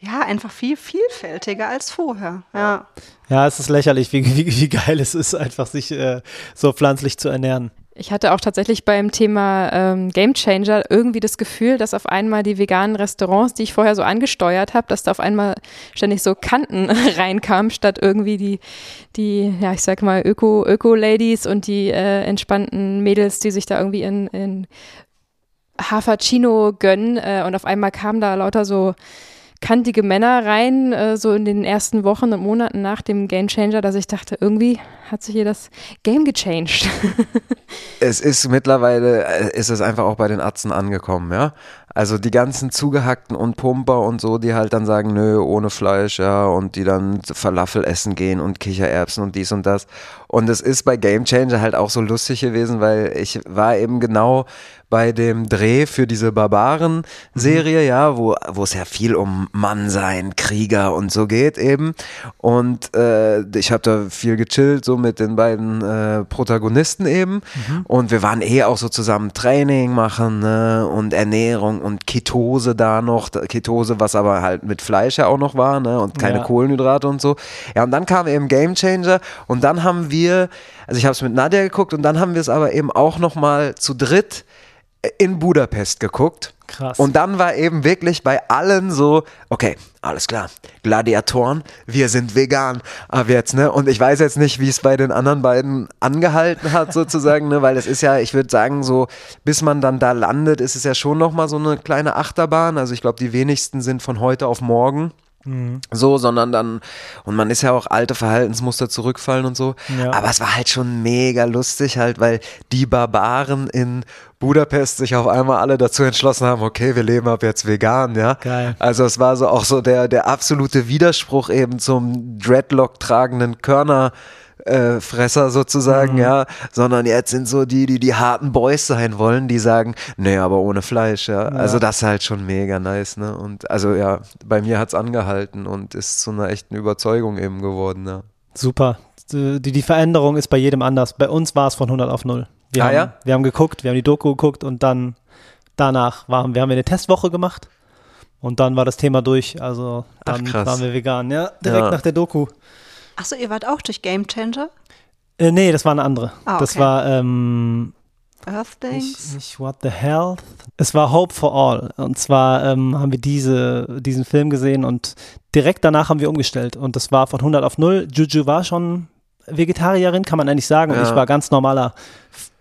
ja, einfach viel vielfältiger als vorher. Ja. Ja, es ist lächerlich, wie, wie, wie geil es ist, einfach sich äh, so pflanzlich zu ernähren. Ich hatte auch tatsächlich beim Thema ähm, Game Changer irgendwie das Gefühl, dass auf einmal die veganen Restaurants, die ich vorher so angesteuert habe, dass da auf einmal ständig so Kanten *laughs* reinkamen, statt irgendwie die, die, ja, ich sag mal, Öko, Öko-Ladies und die äh, entspannten Mädels, die sich da irgendwie in, in Hafercino gönnen. Äh, und auf einmal kamen da lauter so kantige Männer rein, äh, so in den ersten Wochen und Monaten nach dem Game Changer, dass ich dachte, irgendwie hat sich hier das Game gechanged. *laughs* Es ist mittlerweile, äh, ist es einfach auch bei den Atzen angekommen, ja. Also die ganzen Zugehackten und Pumper und so, die halt dann sagen, nö, ohne Fleisch, ja, und die dann Falafel essen gehen und Kichererbsen und dies und das. Und es ist bei Game Changer halt auch so lustig gewesen, weil ich war eben genau bei dem Dreh für diese Barbaren-Serie, ja, wo, wo es ja viel um Mannsein, Krieger und so geht eben. Und äh, ich habe da viel gechillt, so mit den beiden äh, Protagonisten eben. Und wir waren eh auch so zusammen Training machen ne? und Ernährung und Ketose da noch. Ketose, was aber halt mit Fleisch ja auch noch war ne? und keine Ja. Kohlenhydrate und so. Ja, und dann kam eben Game Changer und dann haben wir, also ich habe es mit Nadja geguckt und dann haben wir es aber eben auch nochmal zu dritt in Budapest geguckt. Krass. Und dann war eben wirklich bei allen so, okay, alles klar, Gladiatoren, wir sind vegan ab jetzt, ne? Und ich weiß jetzt nicht, wie es bei den anderen beiden angehalten hat *laughs* sozusagen, ne? Weil es ist ja, ich würde sagen so, bis man dann da landet, ist es ja schon nochmal so eine kleine Achterbahn. Also ich glaube, die wenigsten sind von heute auf morgen so, sondern dann, und man ist ja auch alte Verhaltensmuster zurückfallen und so. Ja. Aber es war halt schon mega lustig halt, weil die Barbaren in Budapest sich auf einmal alle dazu entschlossen haben, okay, wir leben ab jetzt vegan, ja. Geil. Also es war so auch so der, der absolute Widerspruch eben zum Dreadlock tragenden Körner äh, Fresser sozusagen, Mhm. ja, sondern jetzt sind so die, die die harten Boys sein wollen, die sagen, nee, aber ohne Fleisch, ja. Also das ist halt schon mega nice, ne? Und also ja, bei mir hat's angehalten und ist zu einer echten Überzeugung eben geworden, ja. Super. Die, die Veränderung ist bei jedem anders. Bei uns war es von 100 auf 0. Wir, Ah, haben, ja? wir haben geguckt, wir haben die Doku geguckt und dann danach waren wir haben wir eine Testwoche gemacht und dann war das Thema durch. Also Ach, dann krass. waren wir vegan. Ja, direkt Ja. nach der Doku. Achso, ihr wart auch durch Game Changer? Äh, nee, das war eine andere. Ah, Das okay. war ähm, Earth Things? nicht, nicht What the Health. Es war Hope for All. Und zwar ähm, haben wir diese, diesen Film gesehen und direkt danach haben wir umgestellt. Und das war von 100 auf 0. Juju war schon Vegetarierin, kann man eigentlich sagen. Und Ja. ich war ganz normaler,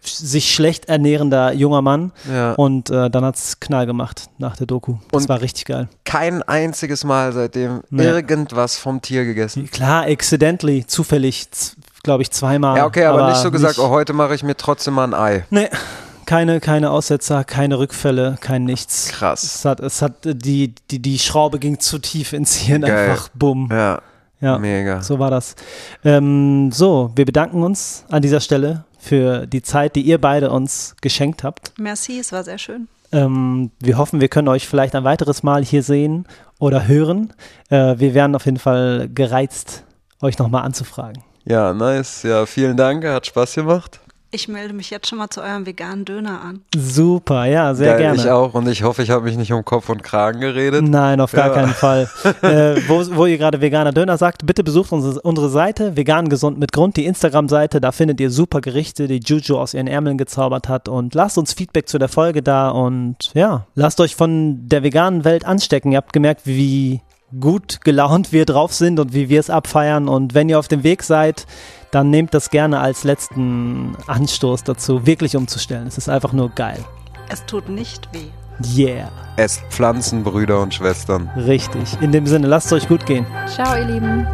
sich schlecht ernährender junger Mann. Ja. Und äh, dann hat es Knall gemacht nach der Doku. Das Und- war richtig geil. Kein einziges Mal seitdem Nee. irgendwas vom Tier gegessen. Klar, accidentally, zufällig, glaube ich, zweimal. Ja, okay, aber, nicht so gesagt, oh, heute mache ich mir trotzdem mal ein Ei. Nee, keine, keine Aussetzer, keine Rückfälle, kein nichts. Krass. Es hat, es hat, die, die, die Schraube ging zu tief ins Hirn, Geil. einfach bumm. Ja, Ja, mega. so war das. Ähm, so, wir bedanken uns an dieser Stelle für die Zeit, die ihr beide uns geschenkt habt. Merci, es war sehr schön. Ähm, wir hoffen, wir können euch vielleicht ein weiteres Mal hier sehen oder hören. Äh, wir wären auf jeden Fall gereizt, euch nochmal anzufragen. Ja, nice. Ja, vielen Dank. Hat Spaß gemacht. Ich melde mich jetzt schon mal zu eurem veganen Döner an. Super, ja, sehr Geil, gerne. Ich auch. Und ich hoffe, ich habe mich nicht um Kopf und Kragen geredet. Nein, auf gar Ja. keinen Fall. *laughs* äh, wo, wo ihr gerade veganer Döner sagt, bitte besucht unsere, unsere Seite, vegan gesund mit Grund, die Instagram-Seite. Da findet ihr super Gerichte, die Juju aus ihren Ärmeln gezaubert hat. Und lasst uns Feedback zu der Folge da und ja, lasst euch von der veganen Welt anstecken. Ihr habt gemerkt, wie gut gelaunt wir drauf sind und wie wir es abfeiern. Und wenn ihr auf dem Weg seid, dann nehmt das gerne als letzten Anstoß dazu, wirklich umzustellen. Es ist einfach nur geil. Es tut nicht weh. Yeah, Esst Pflanzen, Brüder und Schwestern. richtig. In dem Sinne, lasst es euch gut gehen. Ciao, ihr Lieben.